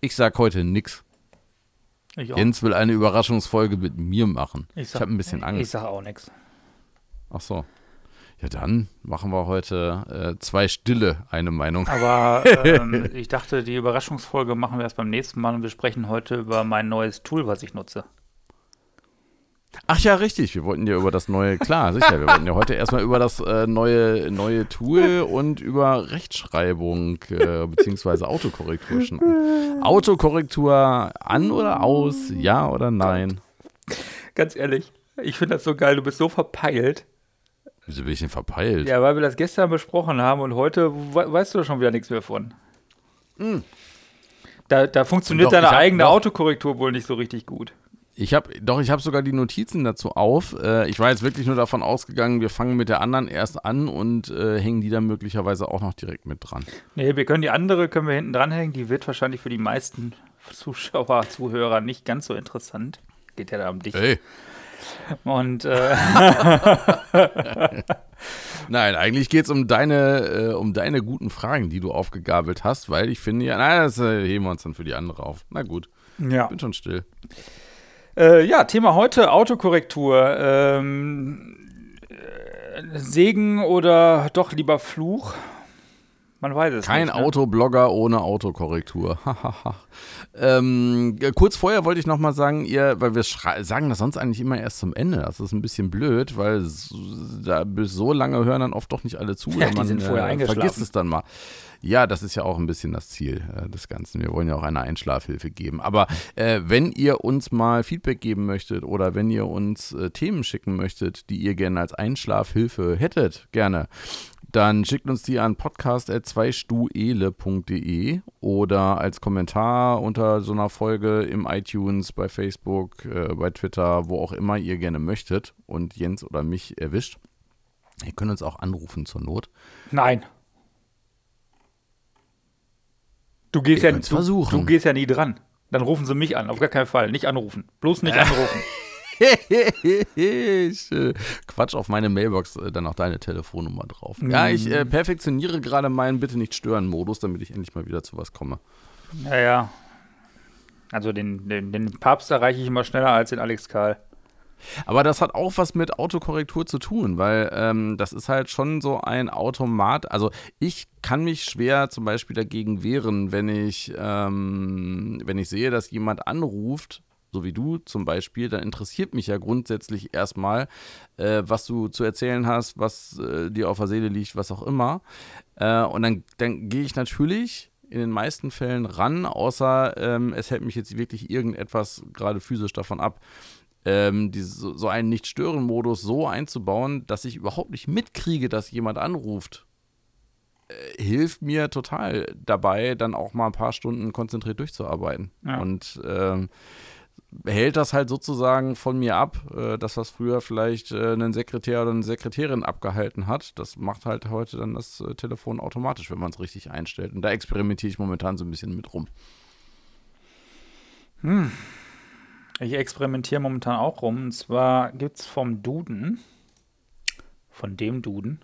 Ich sag heute nix. Ich auch. Jens will eine Überraschungsfolge mit mir machen. Ich, sag- habe ein bisschen Ich Angst. sage auch nichts. Ach so. Ja, dann machen wir heute äh, zwei Stille, eine Meinung. Aber ähm, ich dachte, die Überraschungsfolge machen wir erst beim nächsten Mal und wir sprechen heute über mein neues Tool, was ich nutze. Ach ja, richtig. Wir wollten ja über das neue, klar, sicher. Wir wollten ja heute erstmal über das äh, neue, neue Tool und über Rechtschreibung äh, beziehungsweise Autokorrektur schnacken. Autokorrektur an oder aus, ja oder nein? Ganz ehrlich, ich finde das so geil. Du bist so verpeilt. Wieso bin ich denn verpeilt? Ja, weil wir das gestern besprochen haben und heute we weißt du schon wieder nichts mehr von. Da, da funktioniert. Doch, deine hab- eigene doch. Autokorrektur wohl nicht so richtig gut. Ich habe doch, ich habe sogar die Notizen dazu auf. Äh, ich war jetzt wirklich nur davon ausgegangen, wir fangen mit der anderen erst an und äh, hängen die dann möglicherweise auch noch direkt mit dran. Nee, wir können die andere können wir hinten dranhängen. Die wird wahrscheinlich für die meisten Zuschauer, Zuhörer nicht ganz so interessant. Geht ja da um dich. Ey. Und äh, Nein, eigentlich geht es um deine, äh, um deine guten Fragen, die du aufgegabelt hast, weil ich finde ja, na, das äh, heben wir uns dann für die andere auf. Na gut, ja. bin schon still. Äh, ja, Thema heute Autokorrektur. Ähm, äh, Segen oder doch lieber Fluch? Man weiß es Kein nicht. ne? Autoblogger ohne Autokorrektur. ähm, äh, kurz vorher wollte ich noch mal sagen, ihr, weil wir sagen das sonst eigentlich immer erst zum Ende. Das ist ein bisschen blöd, weil s- da bis so lange hören dann oft doch nicht alle zu. Ja, die man sind vorher eingeschlafen. vergisst es dann mal. Ja, das ist ja auch ein bisschen das Ziel äh, des Ganzen. Wir wollen ja auch eine Einschlafhilfe geben. Aber äh, wenn ihr uns mal Feedback geben möchtet oder wenn ihr uns äh, Themen schicken möchtet, die ihr gerne als Einschlafhilfe hättet, gerne, dann schickt uns die an podcast.zweistuele.de oder als Kommentar unter so einer Folge im iTunes, bei Facebook, äh, bei Twitter, wo auch immer ihr gerne möchtet und Jens oder mich erwischt. Ihr könnt uns auch anrufen zur Not. Nein. Du gehst, Ihr ja, du, versuchen. du gehst ja nie dran. Dann rufen sie mich an. Auf gar keinen Fall. Nicht anrufen. Bloß nicht anrufen. ich äh, quatsch auf meine Mailbox äh, dann auch deine Telefonnummer drauf. Ja, ich äh, perfektioniere gerade meinen Bitte nicht stören Modus, damit ich endlich mal wieder zu was komme. Ja, ja. Also den, den, den Papst erreiche ich immer schneller als den Alex Karl. Aber das hat auch was mit Autokorrektur zu tun, weil ähm, das ist halt schon so ein Automat. Also ich kann mich schwer zum Beispiel dagegen wehren, wenn ich, ähm, wenn ich sehe, dass jemand anruft, so wie du zum Beispiel, dann interessiert mich ja grundsätzlich erstmal, äh, was du zu erzählen hast, was äh, dir auf der Seele liegt, was auch immer. Äh, und dann, dann gehe ich natürlich in den meisten Fällen ran, außer ähm, es hält mich jetzt wirklich irgendetwas gerade physisch davon ab ähm, diese, so so einen Nicht-Stören-Modus so einzubauen, dass ich überhaupt nicht mitkriege, dass jemand anruft, äh, hilft mir total dabei, dann auch mal ein paar Stunden konzentriert durchzuarbeiten. Ja. Und ähm, hält das halt sozusagen von mir ab, äh, das, was früher vielleicht äh, einen Sekretär oder eine Sekretärin abgehalten hat. Das macht halt heute dann das äh, Telefon automatisch, wenn man es richtig einstellt. Und da experimentiere ich momentan so ein bisschen mit rum. Ich experimentiere momentan auch rum. Und zwar gibt es vom Duden, von dem Duden,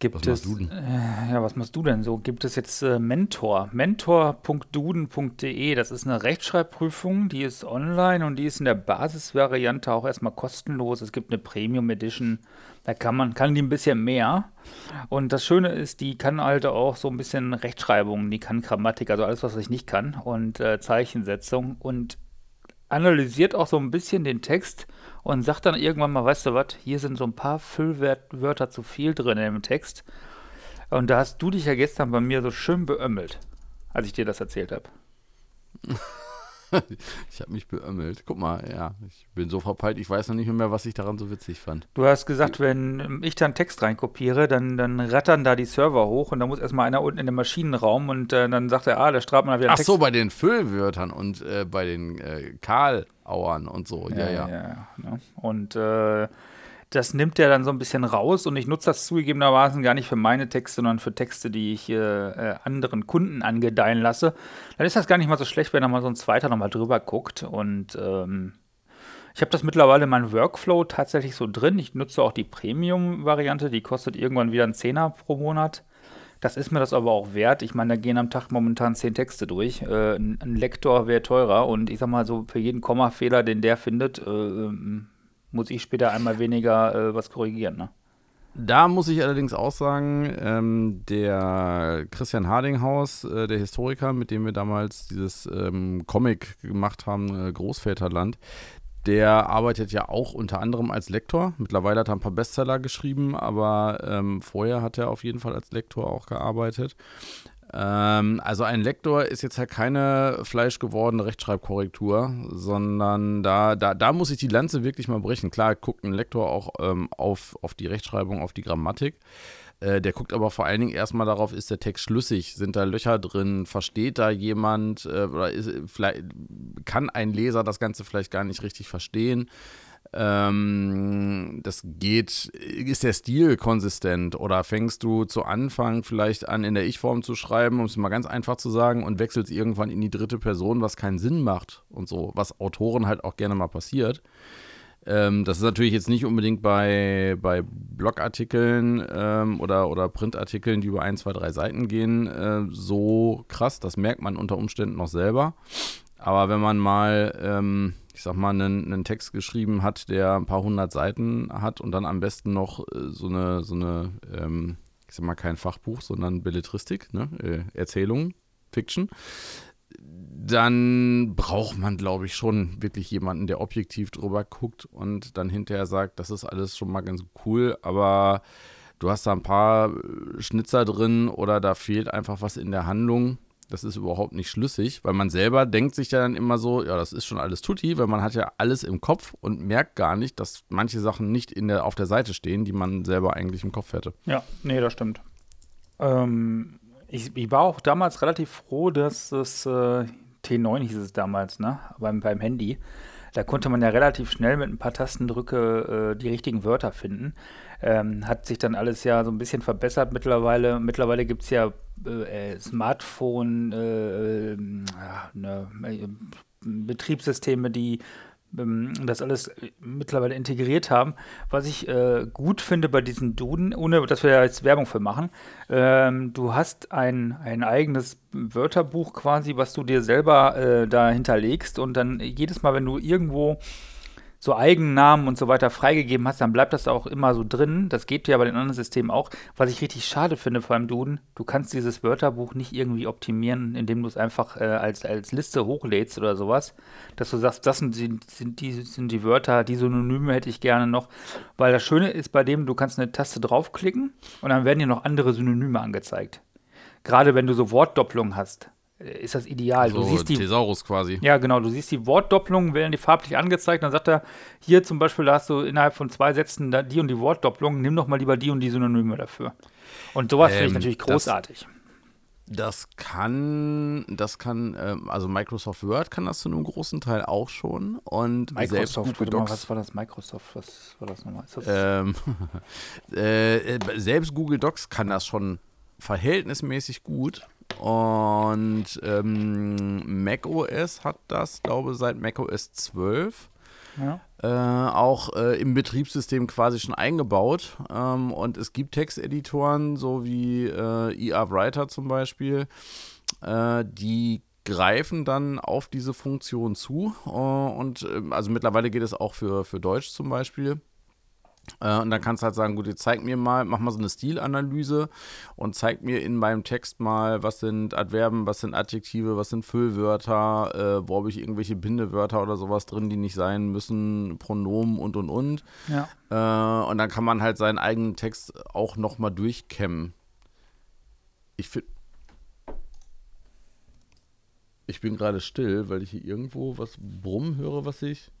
gibt Was es. machst du denn? Äh, ja, was machst du denn so? Gibt es jetzt äh, Mentor. Mentor.duden.de. Das ist eine Rechtschreibprüfung, die ist online und die ist in der Basisvariante auch erstmal kostenlos. Es gibt eine Premium Edition. Da kann man, kann die ein bisschen mehr. Und das Schöne ist, die kann halt auch so ein bisschen Rechtschreibung, die kann Grammatik, also alles, was ich nicht kann, und äh, Zeichensetzung und analysiert auch so ein bisschen den Text und sagt dann irgendwann mal, weißt du was, hier sind so ein paar Füllwörter zu viel drin im Text. Und da hast du dich ja gestern bei mir so schön beömmelt, als ich dir das erzählt habe. Ich habe mich beömmelt. Guck mal, ja, ich bin so verpeilt, ich weiß noch nicht mehr, was ich daran so witzig fand. Du hast gesagt, wenn ich da einen Text reinkopiere, dann, dann rattern da die Server hoch und da muss erstmal einer unten in den Maschinenraum und äh, dann sagt er, ah, da strahlt man da wieder einen Ach Text. so, bei den Füllwörtern und äh, bei den äh, Karlauern und so. Ja, ja. ja, ne? Und äh, das nimmt er dann so ein bisschen raus und ich nutze das zugegebenermaßen gar nicht für meine Texte, sondern für Texte, die ich äh, anderen Kunden angedeihen lasse. Dann ist das gar nicht mal so schlecht, wenn da mal so ein zweiter nochmal drüber guckt. Und ähm, ich habe das mittlerweile in meinem Workflow tatsächlich so drin. Ich nutze auch die Premium-Variante, die kostet irgendwann wieder einen Zehner pro Monat. Das ist mir das aber auch wert. Ich meine, da gehen am Tag momentan zehn Texte durch. Äh, ein, ein, Lektor wäre teurer und ich sag mal so, für jeden Kommafehler, den der findet, äh, ähm, muss ich später einmal weniger äh, was korrigieren. Ne? Da muss ich allerdings auch sagen, ähm, der Christian Hardinghaus, äh, der Historiker, mit dem wir damals dieses ähm, Comic gemacht haben, äh, Großväterland, der arbeitet ja auch unter anderem als Lektor. Mittlerweile hat er ein paar Bestseller geschrieben, aber ähm, vorher hat er auf jeden Fall als Lektor auch gearbeitet. Ähm, also ein Lektor ist jetzt halt keine fleischgewordene Rechtschreibkorrektur, sondern da, da, da muss ich die Lanze wirklich mal brechen. Klar guckt ein Lektor auch ähm, auf, auf die Rechtschreibung, auf die Grammatik. Äh, der guckt aber vor allen Dingen erstmal darauf, ist der Text schlüssig? Sind da Löcher drin? Versteht da jemand? Äh, oder ist, kann ein Leser das Ganze vielleicht gar nicht richtig verstehen? Ähm, das geht, ist der Stil konsistent oder fängst du zu Anfang vielleicht an, in der Ich-Form zu schreiben, um es mal ganz einfach zu sagen, und wechselst irgendwann in die dritte Person, was keinen Sinn macht und so, was Autoren halt auch gerne mal passiert. Ähm, das ist natürlich jetzt nicht unbedingt bei, bei Blogartikeln ähm, oder, oder Printartikeln, die über ein, zwei, drei Seiten gehen, äh, so krass. Das merkt man unter Umständen noch selber. Aber wenn man mal, ähm, ich sag mal, einen, einen, Text geschrieben hat, der ein paar hundert Seiten hat und dann am besten noch äh, so eine, so eine ähm, ich sag mal, kein Fachbuch, sondern Belletristik, ne? äh, Erzählung, Fiction, dann braucht man, glaube ich, schon wirklich jemanden, der objektiv drüber guckt und dann hinterher sagt, das ist alles schon mal ganz cool, aber du hast da ein paar äh, Schnitzer drin oder da fehlt einfach was in der Handlung. Das ist überhaupt nicht schlüssig, weil man selber denkt sich ja dann immer so, ja, das ist schon alles tutti, weil man hat ja alles im Kopf und merkt gar nicht, dass manche Sachen nicht in der, auf der Seite stehen, die man selber eigentlich im Kopf hätte. Ja, nee, das stimmt. Ähm, ich, ich, war auch damals relativ froh, dass es äh, T9 hieß es damals, ne? Beim, beim Handy. Da konnte man ja relativ schnell mit ein paar Tastendrücke äh, die richtigen Wörter finden. Ähm, hat sich dann alles ja so ein bisschen verbessert mittlerweile. Mittlerweile gibt es ja äh, Smartphone, äh, ne, Betriebssysteme, die das alles mittlerweile integriert haben. Was ich äh, gut finde bei diesen Duden, ohne dass wir jetzt Werbung für machen, ähm, du hast ein, ein eigenes Wörterbuch quasi, was du dir selber äh, da hinterlegst und dann jedes Mal, wenn du irgendwo so Eigennamen und so weiter freigegeben hast, dann bleibt das auch immer so drin. Das geht ja bei den anderen Systemen auch. Was ich richtig schade finde vor allem Duden, du kannst dieses Wörterbuch nicht irgendwie optimieren, indem du es einfach äh, als, als Liste hochlädst oder sowas. Dass du sagst, das sind die, sind, die, sind die Wörter, die Synonyme hätte ich gerne noch. Weil das Schöne ist bei dem, du kannst eine Taste draufklicken und dann werden dir noch andere Synonyme angezeigt. Gerade wenn du so Wortdopplungen hast ist das ideal. So du siehst die Thesaurus quasi. Ja, genau. Du siehst die Wortdopplungen, werden die farblich angezeigt. Dann sagt er, hier zum Beispiel, da hast du innerhalb von zwei Sätzen die und die Wortdopplungen. Nimm doch mal lieber die und die Synonyme dafür. Und sowas ähm, finde ich ähm, natürlich großartig. Das, das kann, das kann, ähm, also Microsoft Word kann das zu einem großen Teil auch schon. Und Microsoft, Google Docs, mal, was war das? Microsoft, was war das nochmal? Das ähm, äh, selbst Google Docs kann das schon verhältnismäßig gut. Und ähm, macOS hat das, glaube ich, seit macOS 12. Ja. Äh, auch äh, im Betriebssystem quasi schon eingebaut. Ähm, und es gibt Texteditoren, so wie äh, ER Writer zum Beispiel, äh, die greifen dann auf diese Funktion zu. Äh, und ähm, also mittlerweile geht es auch für, für Deutsch zum Beispiel. Äh, und dann kannst du halt sagen, gut, jetzt zeig mir mal, mach mal so eine Stilanalyse und zeig mir in meinem Text mal, was sind Adverben, was sind Adjektive, was sind Füllwörter, äh, wo habe ich irgendwelche Bindewörter oder sowas drin, die nicht sein müssen, Pronomen und und und. Ja. Äh, und dann kann man halt seinen eigenen Text auch nochmal durchkämmen. Ich finde. Ich bin gerade still, weil ich hier irgendwo was brummen höre, was sich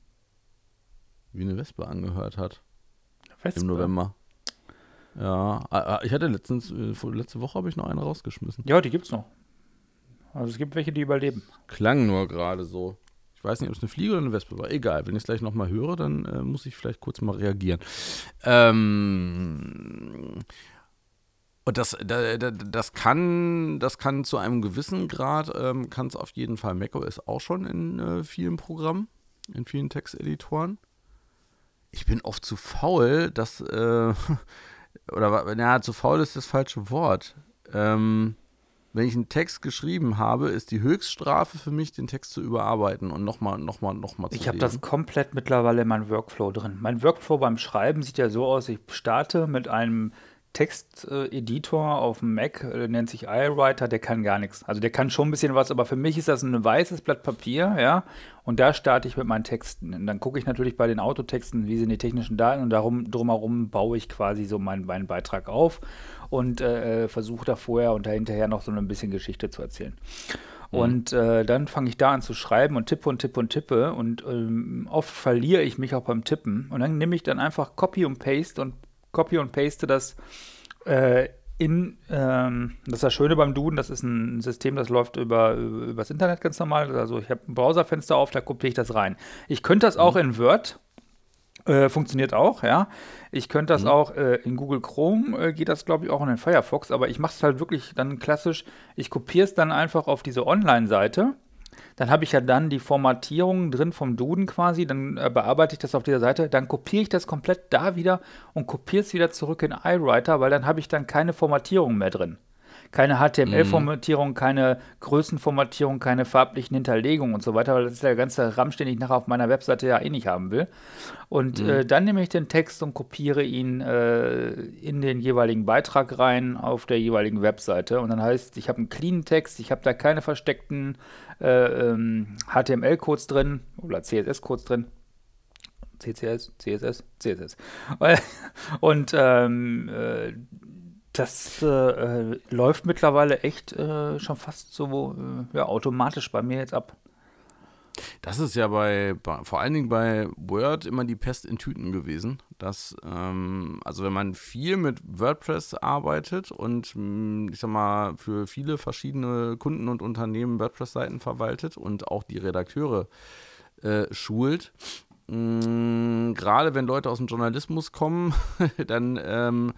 wie eine Wespe angehört hat. Wespe. Im November. Ja, ah, ah, ich hatte letztens, äh, letzte Woche habe ich noch eine rausgeschmissen. Ja, die gibt's noch. Also es gibt welche, die überleben. Klang nur gerade so. Ich weiß nicht, ob es eine Fliege oder eine Wespe war. Egal, wenn ich es gleich nochmal höre, dann äh, muss ich vielleicht kurz mal reagieren. Ähm, und das, das, kann, das kann zu einem gewissen Grad, ähm, kann es auf jeden Fall macOS auch schon in äh, vielen Programmen, in vielen Texteditoren ich bin oft zu faul, dass, äh, oder, naja, zu faul ist das falsche Wort. ähm, wenn ich einen Text geschrieben habe, ist die Höchststrafe für mich, den Text zu überarbeiten und nochmal, nochmal, nochmal zu Ich habe das komplett mittlerweile in meinem Workflow drin. Mein Workflow beim Schreiben sieht ja so aus, ich starte mit einem Texteditor auf dem Mac, äh, nennt sich iWriter, der kann gar nichts. Also der kann schon ein bisschen was, aber für mich ist das ein weißes Blatt Papier, ja, und da starte ich mit meinen Texten. Und dann gucke ich natürlich bei den Autotexten, wie sind die technischen Daten und darum drumherum baue ich quasi so meinen, meinen Beitrag auf und äh, versuche da vorher und dahinterher noch so ein bisschen Geschichte zu erzählen. Mhm. Und äh, dann fange ich da an zu schreiben und tippe und tippe und tippe und ähm, oft verliere ich mich auch beim Tippen. Und dann nehme ich dann einfach Copy und Paste und copy und paste das äh, in, ähm, das ist das Schöne beim Duden, das ist ein System, das läuft über, über das Internet ganz normal. Also ich habe ein Browserfenster auf, da kopiere ich das rein. Ich könnte das auch mhm. in Word, äh, funktioniert auch, ja. Ich könnte das mhm. auch äh, in Google Chrome, äh, geht das glaube ich auch in den Firefox, aber ich mache es halt wirklich dann klassisch, ich kopiere es dann einfach auf diese Online-Seite dann habe ich ja dann die Formatierung drin vom Duden quasi, dann äh, bearbeite ich das auf dieser Seite, dann kopiere ich das komplett da wieder und kopiere es wieder zurück in iWriter, weil dann habe ich dann keine Formatierung mehr drin keine HTML-Formatierung, keine Größenformatierung, keine farblichen Hinterlegungen und so weiter, weil das ist der ganze RAM, den ich nachher auf meiner Webseite ja eh nicht haben will. Und mhm. äh, dann nehme ich den Text und kopiere ihn äh, in den jeweiligen Beitrag rein auf der jeweiligen Webseite. Und dann heißt, ich habe einen cleanen Text, ich habe da keine versteckten äh, ähm, HTML-Codes drin oder CSS-Codes drin. CCS, CSS, CSS. Und ähm, äh, das äh, läuft mittlerweile echt äh, schon fast so äh, ja, automatisch bei mir jetzt ab. Das ist ja bei, bei, vor allen Dingen bei Word immer die Pest in Tüten gewesen. Dass, ähm, also wenn man viel mit WordPress arbeitet und mm, ich sag mal für viele verschiedene Kunden und Unternehmen WordPress-Seiten verwaltet und auch die Redakteure äh, schult, mm, gerade wenn Leute aus dem Journalismus kommen, dann ähm,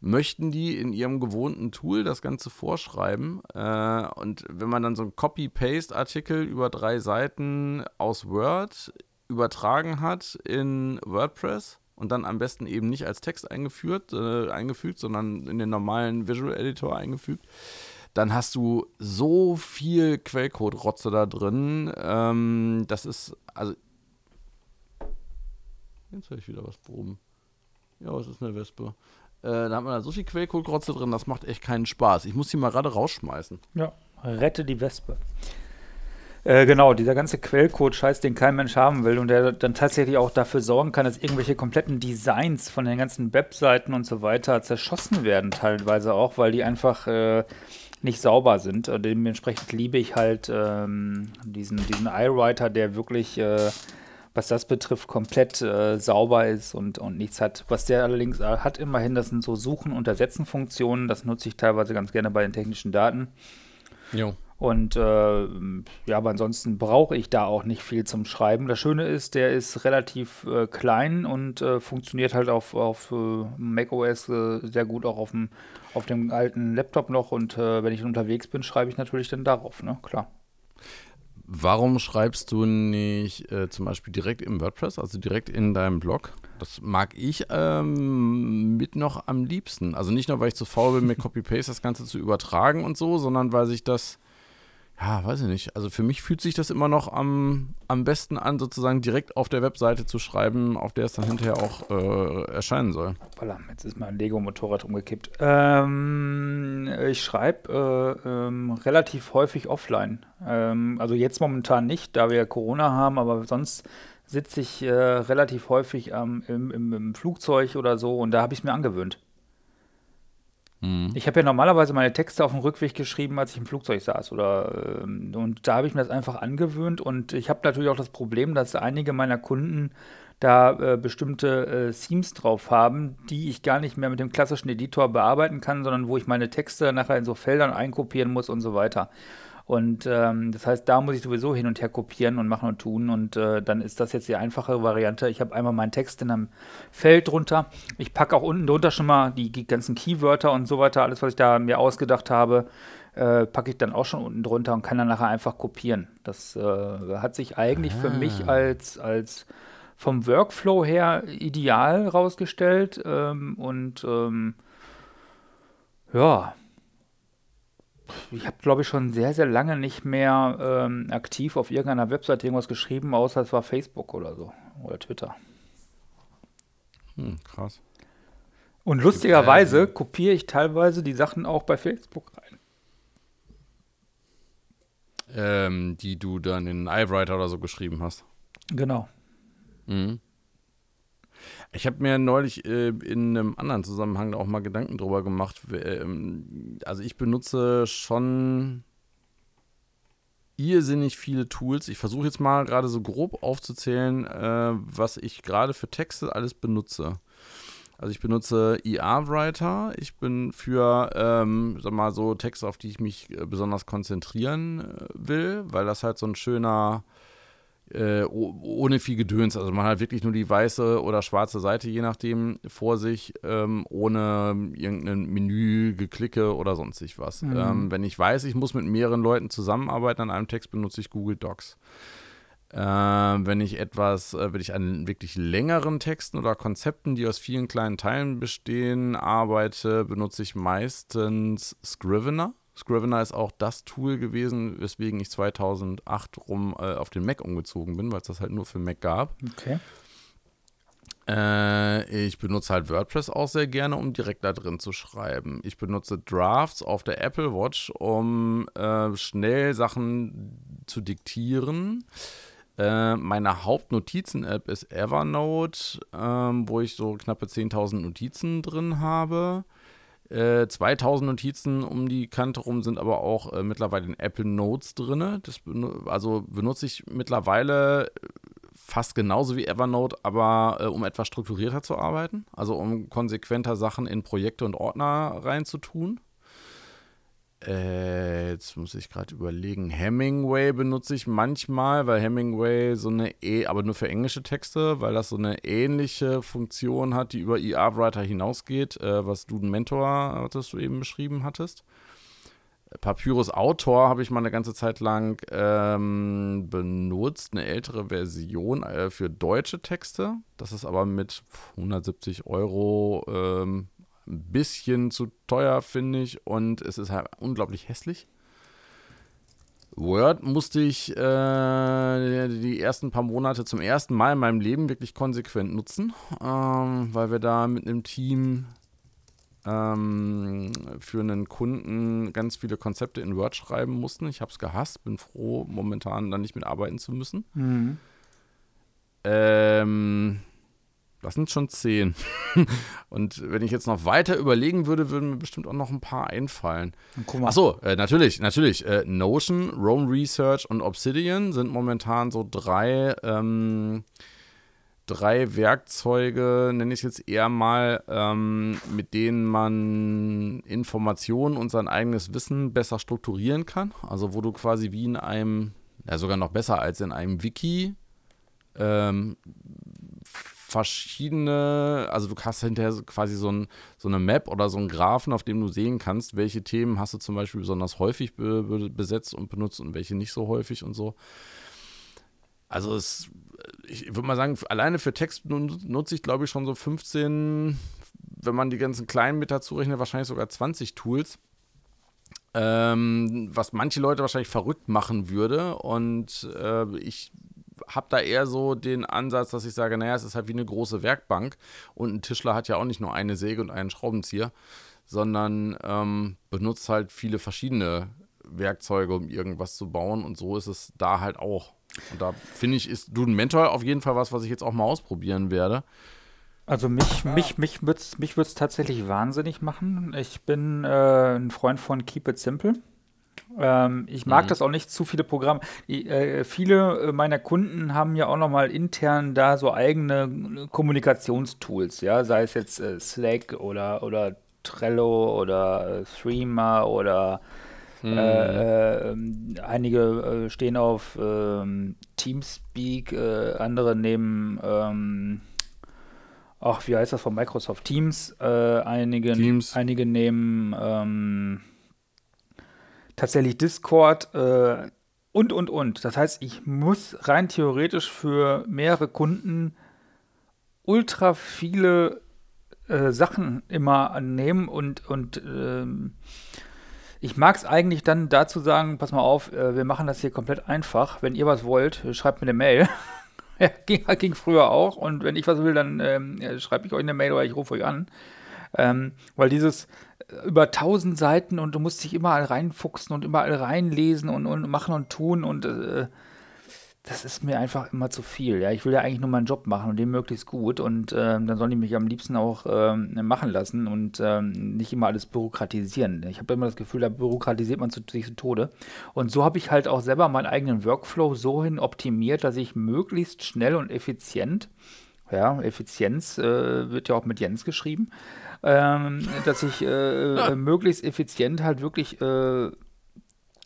möchten die in ihrem gewohnten Tool das Ganze vorschreiben. Äh, und wenn man dann so einen Copy-Paste-Artikel über drei Seiten aus Word übertragen hat in WordPress und dann am besten eben nicht als Text eingeführt, äh, eingefügt, sondern in den normalen Visual Editor eingefügt, dann hast du so viel Quellcode-Rotze da drin. Ähm, das ist, also. Jetzt höre ich wieder was proben. Ja, es ist eine Wespe. Äh, da hat man da so viel Quellkohlkrotze drin, das macht echt keinen Spaß. Ich muss die mal gerade rausschmeißen. Ja, rette die Wespe. Äh, genau, dieser ganze Quellcode-Scheiß, den kein Mensch haben will und der dann tatsächlich auch dafür sorgen kann, dass irgendwelche kompletten Designs von den ganzen Webseiten und so weiter zerschossen werden, teilweise auch, weil die einfach äh, nicht sauber sind. Und dementsprechend liebe ich halt ähm, diesen, diesen iWriter, der wirklich äh, was das betrifft, komplett äh, sauber ist und, und nichts hat. Was der allerdings äh, hat immerhin, das sind so Suchen- und Ersetzen-Funktionen. Das nutze ich teilweise ganz gerne bei den technischen Daten. Jo. Und äh, ja, aber ansonsten brauche ich da auch nicht viel zum Schreiben. Das Schöne ist, der ist relativ äh, klein und äh, funktioniert halt auf, auf äh, macOS äh, sehr gut, auch auf dem, auf dem alten Laptop noch. Und wenn ich unterwegs bin, schreibe ich natürlich dann darauf, ne? Klar. Warum schreibst du nicht äh, zum Beispiel direkt im WordPress, also direkt in deinem Blog? Das mag ich ähm, mit noch am liebsten. Also nicht nur, weil ich zu faul bin, mir Copy-Paste das Ganze zu übertragen und so, sondern weil sich das ja, weiß ich nicht. Also für mich fühlt sich das immer noch am, am besten an, sozusagen direkt auf der Webseite zu schreiben, auf der es dann hinterher auch äh, erscheinen soll. Voilà, jetzt ist mein Lego-Motorrad umgekippt. Ähm, ich schreibe äh, ähm, relativ häufig offline. Ähm, also jetzt momentan nicht, da wir Corona haben, aber sonst sitze ich äh, relativ häufig im, im, im Flugzeug oder so und da habe ich es mir angewöhnt. Mhm. Ich habe ja normalerweise meine Texte auf dem Rückweg geschrieben, als ich im Flugzeug saß. Oder, ähm, und da habe ich mir das einfach angewöhnt. Und ich habe natürlich auch das Problem, dass einige meiner Kunden da äh, bestimmte äh, Themes drauf haben, die ich gar nicht mehr mit dem klassischen Editor bearbeiten kann, sondern wo ich meine Texte nachher in so Feldern einkopieren muss und so weiter. Und ähm, das heißt, da muss ich sowieso hin und her kopieren und machen und tun. Und äh, dann ist das jetzt die einfache Variante. Ich habe einmal meinen Text in einem Feld drunter. Ich packe auch unten drunter schon mal die, die, ganzen Keywörter und so weiter, alles, was ich da mir ausgedacht habe, äh, packe ich dann auch schon unten drunter und kann dann nachher einfach kopieren. Das äh, hat sich eigentlich ah. für mich als, als vom Workflow her ideal rausgestellt. Ähm, und ähm, ja, Ich habe, glaube ich, schon sehr, sehr lange nicht mehr ähm, aktiv auf irgendeiner Webseite irgendwas geschrieben, außer es war Facebook oder so. Oder Twitter. Hm, krass. Und lustigerweise kopiere ich teilweise die Sachen auch bei Facebook rein. Ähm, die du dann in iWriter oder so geschrieben hast. Genau. Mhm. Ich habe mir neulich äh, in einem anderen Zusammenhang auch mal Gedanken drüber gemacht. Ähm, also ich benutze schon irrsinnig viele Tools. Ich versuche jetzt mal gerade so grob aufzuzählen, äh, was ich gerade für Texte alles benutze. Also ich benutze ER-Writer. Ich bin für, ähm, sag mal, so Texte, auf die ich mich äh, besonders konzentrieren äh, will, weil das halt so ein schöner äh, ohne viel Gedöns. Also man hat wirklich nur die weiße oder schwarze Seite, je nachdem, vor sich, ähm, ohne irgendein Menü, Geklicke oder sonstig was. Mhm. Ähm, wenn ich weiß, ich muss mit mehreren Leuten zusammenarbeiten an einem Text, benutze ich Google Docs. Äh, wenn ich etwas, äh, wenn ich an wirklich längeren Texten oder Konzepten, die aus vielen kleinen Teilen bestehen, arbeite, benutze ich meistens Scrivener. Scrivener ist auch das Tool gewesen, weswegen ich 2008 rum äh, auf den Mac umgezogen bin, weil es das halt nur für Mac gab. Okay. Äh, ich benutze halt WordPress auch sehr gerne, um direkt da drin zu schreiben. Ich benutze Drafts auf der Apple Watch, um äh, schnell Sachen zu diktieren. Äh, meine Hauptnotizen-App ist Evernote, ähm, wo ich so knappe 10.000 Notizen drin habe. 2000 äh, Notizen um die Kante rum sind aber auch äh, mittlerweile in Apple Notes drin. Das benu also benutze ich mittlerweile äh, fast genauso wie Evernote, aber äh, um etwas strukturierter zu arbeiten. Also um konsequenter Sachen in Projekte und Ordner reinzutun. Äh, jetzt muss ich gerade überlegen. Hemingway benutze ich manchmal, weil Hemingway so eine E, aber nur für englische Texte, weil das so eine ähnliche Funktion hat, die über ER-Writer hinausgeht, äh, was Duden Mentor, das du eben beschrieben hattest. Papyrus Autor habe ich mal eine ganze Zeit lang ähm, benutzt, eine ältere Version äh, für deutsche Texte. Das ist aber mit 170 Euro ähm, ein bisschen zu teuer, finde ich. Und es ist halt unglaublich hässlich. Word musste ich äh, die ersten paar Monate zum ersten Mal in meinem Leben wirklich konsequent nutzen, ähm, weil wir da mit einem Team ähm, für einen Kunden ganz viele Konzepte in Word schreiben mussten. Ich habe es gehasst, bin froh, momentan da nicht mitarbeiten zu müssen. Mhm. Ähm, das sind schon zehn. Und wenn ich jetzt noch weiter überlegen würde, würden mir bestimmt auch noch ein paar einfallen. Achso, äh, natürlich, natürlich. Äh, Notion, Rome Research und Obsidian sind momentan so drei, ähm, drei Werkzeuge, nenne ich es jetzt eher mal, ähm, mit denen man Informationen und sein eigenes Wissen besser strukturieren kann. Also wo du quasi wie in einem, ja sogar noch besser als in einem Wiki, ähm, verschiedene, also du hast hinterher quasi so, ein, so eine Map oder so einen Graphen, auf dem du sehen kannst, welche Themen hast du zum Beispiel besonders häufig be be besetzt und benutzt und welche nicht so häufig und so. Also es, ich würde mal sagen, alleine für Text nutze ich, glaube ich, schon so 15, wenn man die ganzen kleinen mit dazu rechnet, wahrscheinlich sogar 20 Tools. Ähm, was manche Leute wahrscheinlich verrückt machen würde. Und äh, ich habe da eher so den Ansatz, dass ich sage, naja, es ist halt wie eine große Werkbank und ein Tischler hat ja auch nicht nur eine Säge und einen Schraubenzieher, sondern ähm, benutzt halt viele verschiedene Werkzeuge, um irgendwas zu bauen und so ist es da halt auch. Und da finde ich, ist Duden Mentor auf jeden Fall was, was ich jetzt auch mal ausprobieren werde. Also mich, mich, mich würde es mich tatsächlich wahnsinnig machen. Ich bin äh, ein Freund von Keep It Simple. Ähm, ich mag mhm. das auch nicht, zu viele Programme. Ich, äh, viele äh, meiner Kunden haben ja auch noch mal intern da so eigene Kommunikationstools, ja, sei es jetzt äh, Slack oder, oder Trello oder äh, Threema oder mhm. Äh, einige äh, stehen auf ähm, Teamspeak, andere nehmen ähm, ach, wie heißt das von Microsoft Teams, einige, Teams. einige nehmen ähm, tatsächlich Discord äh, und, und, und. Das heißt, ich muss rein theoretisch für mehrere Kunden ultra viele äh, Sachen immer annehmen und, und ähm, ich mag es eigentlich dann dazu sagen, pass mal auf, äh, wir machen das hier komplett einfach. Wenn ihr was wollt, schreibt mir eine Mail. ja, ging, ging, früher auch. Und wenn ich was will, dann ähm, schreibe ich euch eine Mail oder ich rufe euch an. Ähm, weil dieses äh, über tausend Seiten und du musst dich überall reinfuchsen und überall reinlesen und, und machen und tun und äh, das ist mir einfach immer zu viel. Ja, ich will ja eigentlich nur meinen Job machen und den möglichst gut und äh, dann sollen die mich am liebsten auch äh, machen lassen und äh, nicht immer alles bürokratisieren. Ich habe immer das Gefühl, da bürokratisiert man sich zu Tode. Und so habe ich halt auch selber meinen eigenen Workflow so hin optimiert, dass ich möglichst schnell und effizient, ja, Effizienz äh, wird ja auch mit Jens geschrieben, ähm, dass ich äh, möglichst effizient halt wirklich äh,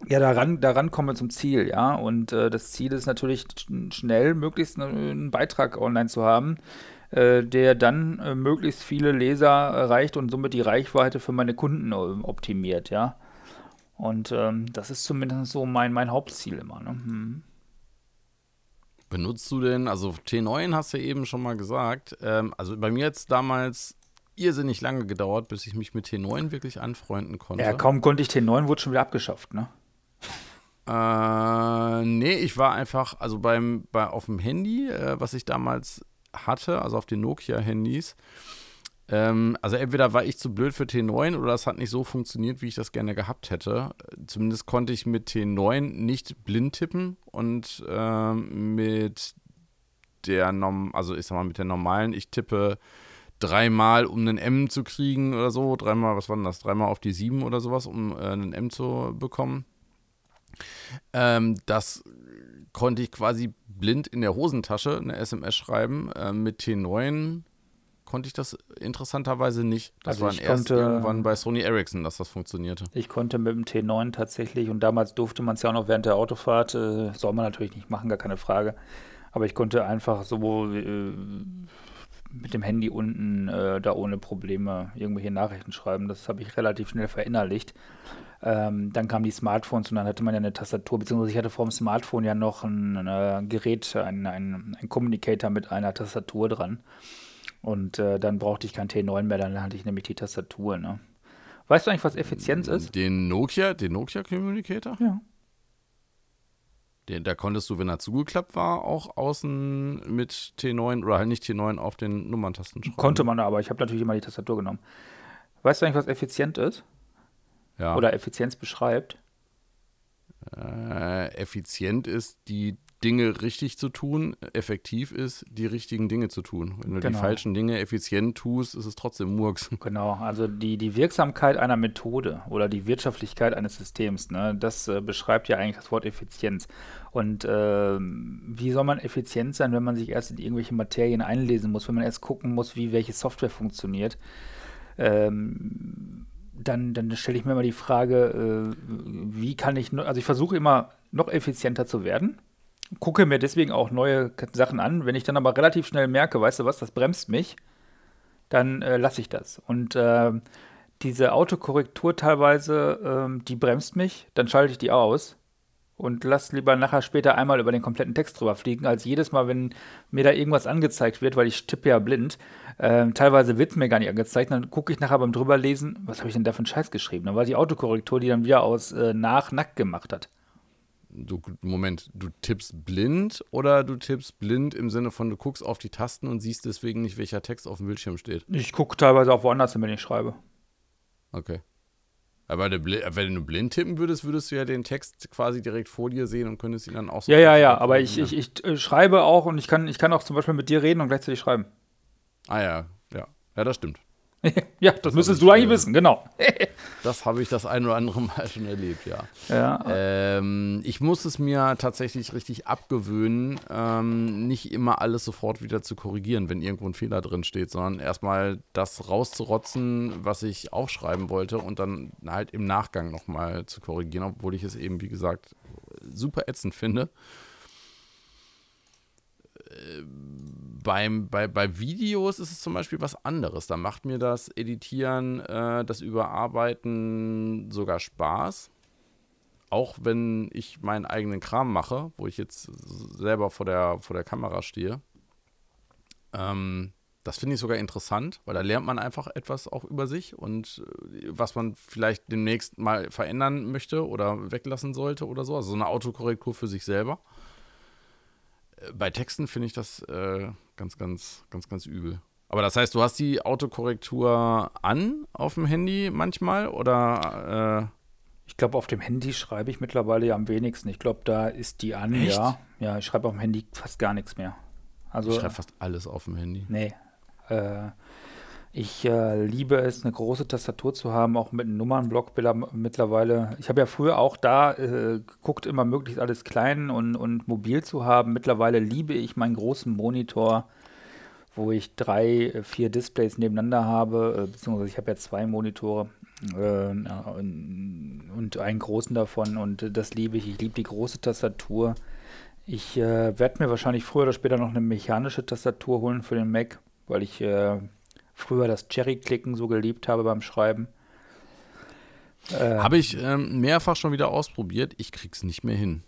ja, daran, daran kommen wir zum Ziel, ja. Und äh, das Ziel ist natürlich schnell möglichst einen Beitrag online zu haben, äh, der dann äh, möglichst viele Leser erreicht und somit die Reichweite für meine Kunden äh, optimiert, ja. Und ähm, das ist zumindest so mein, mein Hauptziel immer. Ne? Hm. Benutzt du denn, also T9 hast du ja eben schon mal gesagt, ähm, also bei mir jetzt damals irrsinnig lange gedauert, bis ich mich mit T9 wirklich anfreunden konnte. Ja, kaum konnte ich T9, wurde schon wieder abgeschafft, ne? Äh, nee, ich war einfach, also beim, bei, auf dem Handy, äh, was ich damals hatte, also auf den Nokia-Handys, ähm, also entweder war ich zu blöd für T9 oder es hat nicht so funktioniert, wie ich das gerne gehabt hätte. Zumindest konnte ich mit T9 nicht blind tippen und äh, mit der, Norm also ich sag mal, mit der normalen, ich tippe dreimal, um einen M zu kriegen oder so, dreimal, was war denn das, dreimal auf die 7 oder sowas, um äh, einen M zu bekommen. Ähm, das konnte ich quasi blind in der Hosentasche eine SMS schreiben. Ähm, mit T9 konnte ich das interessanterweise nicht. Das also war erst irgendwann bei Sony Ericsson, dass das funktionierte. Ich konnte mit dem T9 tatsächlich, und damals durfte man es ja auch noch während der Autofahrt, äh, soll man natürlich nicht machen, gar keine Frage. Aber ich konnte einfach so äh, mit dem Handy unten äh, da ohne Probleme irgendwelche Nachrichten schreiben. Das habe ich relativ schnell verinnerlicht. Ähm, dann kamen die Smartphones und dann hatte man ja eine Tastatur, beziehungsweise ich hatte vor dem Smartphone ja noch ein, ein Gerät, ein, ein, ein, Communicator mit einer Tastatur dran. Und äh, dann brauchte ich kein T9 mehr, dann hatte ich nämlich die Tastatur. Ne? Weißt du eigentlich, was Effizienz ist? Den Nokia, den Nokia Communicator? Ja. Den, da konntest du, wenn er zugeklappt war, auch außen mit T9 oder halt nicht T9 auf den Nummerntasten schreiben. Konnte man aber, ich habe natürlich immer die Tastatur genommen. Weißt du eigentlich, was effizient ist? Ja. Oder Effizienz beschreibt? Äh, effizient ist, die Dinge richtig zu tun, effektiv ist, die richtigen Dinge zu tun. Wenn du genau. die falschen Dinge effizient tust, ist es trotzdem Murks. Genau, also die, die Wirksamkeit einer Methode oder die Wirtschaftlichkeit eines Systems, ne, das äh, beschreibt ja eigentlich das Wort Effizienz. Und äh, wie soll man effizient sein, wenn man sich erst in irgendwelche Materien einlesen muss, wenn man erst gucken muss, wie welche Software funktioniert? Ähm, dann, dann stelle ich mir immer die Frage, äh, wie kann ich, also ich versuche immer noch effizienter zu werden gucke mir deswegen auch neue Sachen an. Wenn ich dann aber relativ schnell merke, weißt du was, das bremst mich, dann äh, lasse ich das. Und äh, diese Autokorrektur teilweise, äh, die bremst mich, dann schalte ich die aus und lass lieber nachher später einmal über den kompletten Text drüber fliegen, als jedes Mal, wenn mir da irgendwas angezeigt wird, weil ich tippe ja blind. Äh, teilweise wird mir gar nicht angezeigt, dann gucke ich nachher beim drüberlesen, was habe ich denn da für einen Scheiß geschrieben? Dann war die Autokorrektur, die dann wieder aus äh, nach nackt gemacht hat. Du, Moment, du tippst blind oder du tippst blind im Sinne von, du guckst auf die Tasten und siehst deswegen nicht, welcher Text auf dem Bildschirm steht? Ich gucke teilweise auch woanders hin, wenn ich schreibe. Okay. Aber wenn du blind tippen würdest, würdest du ja den Text quasi direkt vor dir sehen und könntest ihn dann auch so. Ja, ja, ja, aber ich, ich, ich, äh, schreibe auch und ich kann, ich kann auch zum Beispiel mit dir reden und gleichzeitig schreiben. Ah ja, ja. Ja, das stimmt. ja, das, das müsstest du eigentlich äh, wissen, genau. das habe ich das ein oder andere Mal schon erlebt, ja. ja. Ähm, ich muss es mir tatsächlich richtig abgewöhnen, ähm, nicht immer alles sofort wieder zu korrigieren, wenn irgendwo ein Fehler drin steht, sondern erstmal das rauszurotzen, was ich aufschreiben wollte und dann halt im Nachgang nochmal zu korrigieren, obwohl ich es eben, wie gesagt, super ätzend finde. Äh, beim, bei, bei Videos ist es zum Beispiel was anderes. Da macht mir das Editieren, äh, das Überarbeiten sogar Spaß. Auch wenn ich meinen eigenen Kram mache, wo ich jetzt selber vor der, vor der Kamera stehe. Ähm, Das finde ich sogar interessant, weil da lernt man einfach etwas auch über sich und äh, was man vielleicht demnächst mal verändern möchte oder weglassen sollte oder so. Also so eine Autokorrektur für sich selber. Bei Texten finde ich das äh, ganz, ganz, ganz, ganz übel. Aber das heißt, du hast die Autokorrektur an auf dem Handy manchmal oder? Äh ich glaube, auf dem Handy schreibe ich mittlerweile ja am wenigsten. Ich glaube, da ist die an, Echt? ja. Ja, ich schreibe auf dem Handy fast gar nichts mehr. Also, ich schreibe fast alles auf dem Handy. Nee. Äh, ich äh, liebe es, eine große Tastatur zu haben, auch mit einem Nummernblock mittlerweile. Ich habe ja früher auch da äh, geguckt, immer möglichst alles klein und, und mobil zu haben. Mittlerweile liebe ich meinen großen Monitor wo ich drei, äh, vier Displays nebeneinander habe, äh, beziehungsweise ich habe ja zwei Monitore äh, und einen großen davon und das liebe ich. Ich liebe die große Tastatur. Ich äh, werde mir wahrscheinlich früher oder später noch eine mechanische Tastatur holen für den Mac, weil ich früher das Cherry-Klicken so geliebt habe beim Schreiben. Äh, habe ich ähm, mehrfach schon wieder ausprobiert. Ich krieg's nicht mehr hin.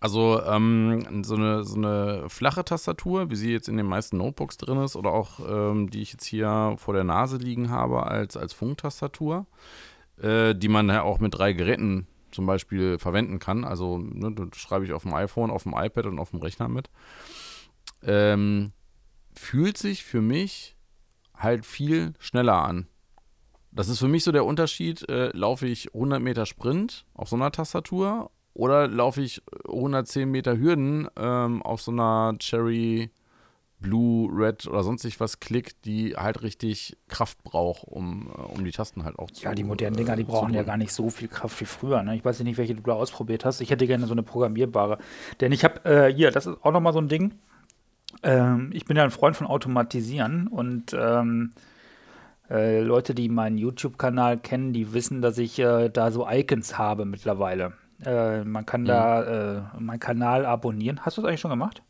Also ähm, so, eine, so eine flache Tastatur, wie sie jetzt in den meisten Notebooks drin ist, oder auch ähm, die ich jetzt hier vor der Nase liegen habe als, als Funktastatur, äh, die man ja auch mit drei Geräten zum Beispiel verwenden kann. Also ne, das schreibe ich auf dem iPhone, auf dem iPad und auf dem Rechner mit. Ähm, fühlt sich für mich halt viel schneller an. Das ist für mich so der Unterschied, äh, laufe ich 100 Meter Sprint auf so einer Tastatur oder laufe ich 110 Meter Hürden ähm, auf so einer Cherry Blue, Red oder sonstig was Klick, die halt richtig Kraft braucht, um, äh, um die Tasten halt auch zu. Ja, die modernen Dinger, die äh, brauchen ja gar nicht so viel Kraft wie früher. Ne? Ich weiß nicht, welche du da ausprobiert hast. Ich hätte gerne so eine programmierbare. Denn ich habe äh, hier, das ist auch nochmal so ein Ding. Ähm, ich bin ja ein Freund von Automatisieren und ähm, äh, Leute, die meinen YouTube-Kanal kennen, die wissen, dass ich äh, da so Icons habe mittlerweile. Äh, man kann mhm. da äh, meinen Kanal abonnieren. Hast du das eigentlich schon gemacht?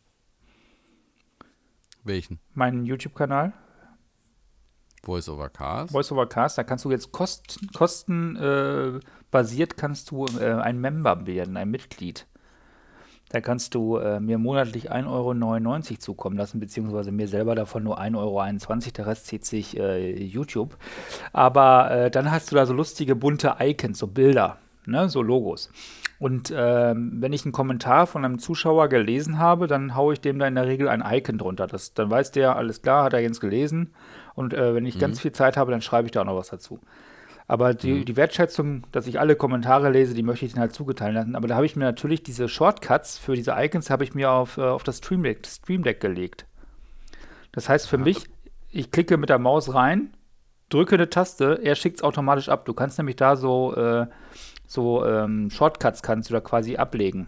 Welchen? Meinen YouTube-Kanal. Voice over Cast. Voice over Cast, da kannst du jetzt kost, kostenbasiert äh, kannst du äh, ein Member werden, ein Mitglied. Da kannst du äh, mir monatlich 1,99 Euro zukommen lassen, beziehungsweise mir selber davon nur 1,21 Euro. Der Rest zieht sich äh, YouTube. Aber äh, dann hast du da so lustige bunte Icons, so Bilder, ne, so Logos. Und ähm, wenn ich einen Kommentar von einem Zuschauer gelesen habe, dann haue ich dem da in der Regel ein Icon drunter. Das, dann weiß der, alles klar, hat er jetzt gelesen. Und äh, wenn ich mhm. ganz viel Zeit habe, dann schreibe ich da auch noch was dazu. Aber die, mhm. die, Wertschätzung, dass ich alle Kommentare lese, die möchte ich dann halt zugeteilt lassen. Aber da habe ich mir natürlich diese Shortcuts für diese Icons habe ich mir auf, äh, auf das Stream Deck, Stream Deck gelegt. Das heißt für ja. mich, ich klicke mit der Maus rein, drücke eine Taste, er schickt es automatisch ab. Du kannst nämlich da so äh, so ähm, Shortcuts kannst du da quasi ablegen.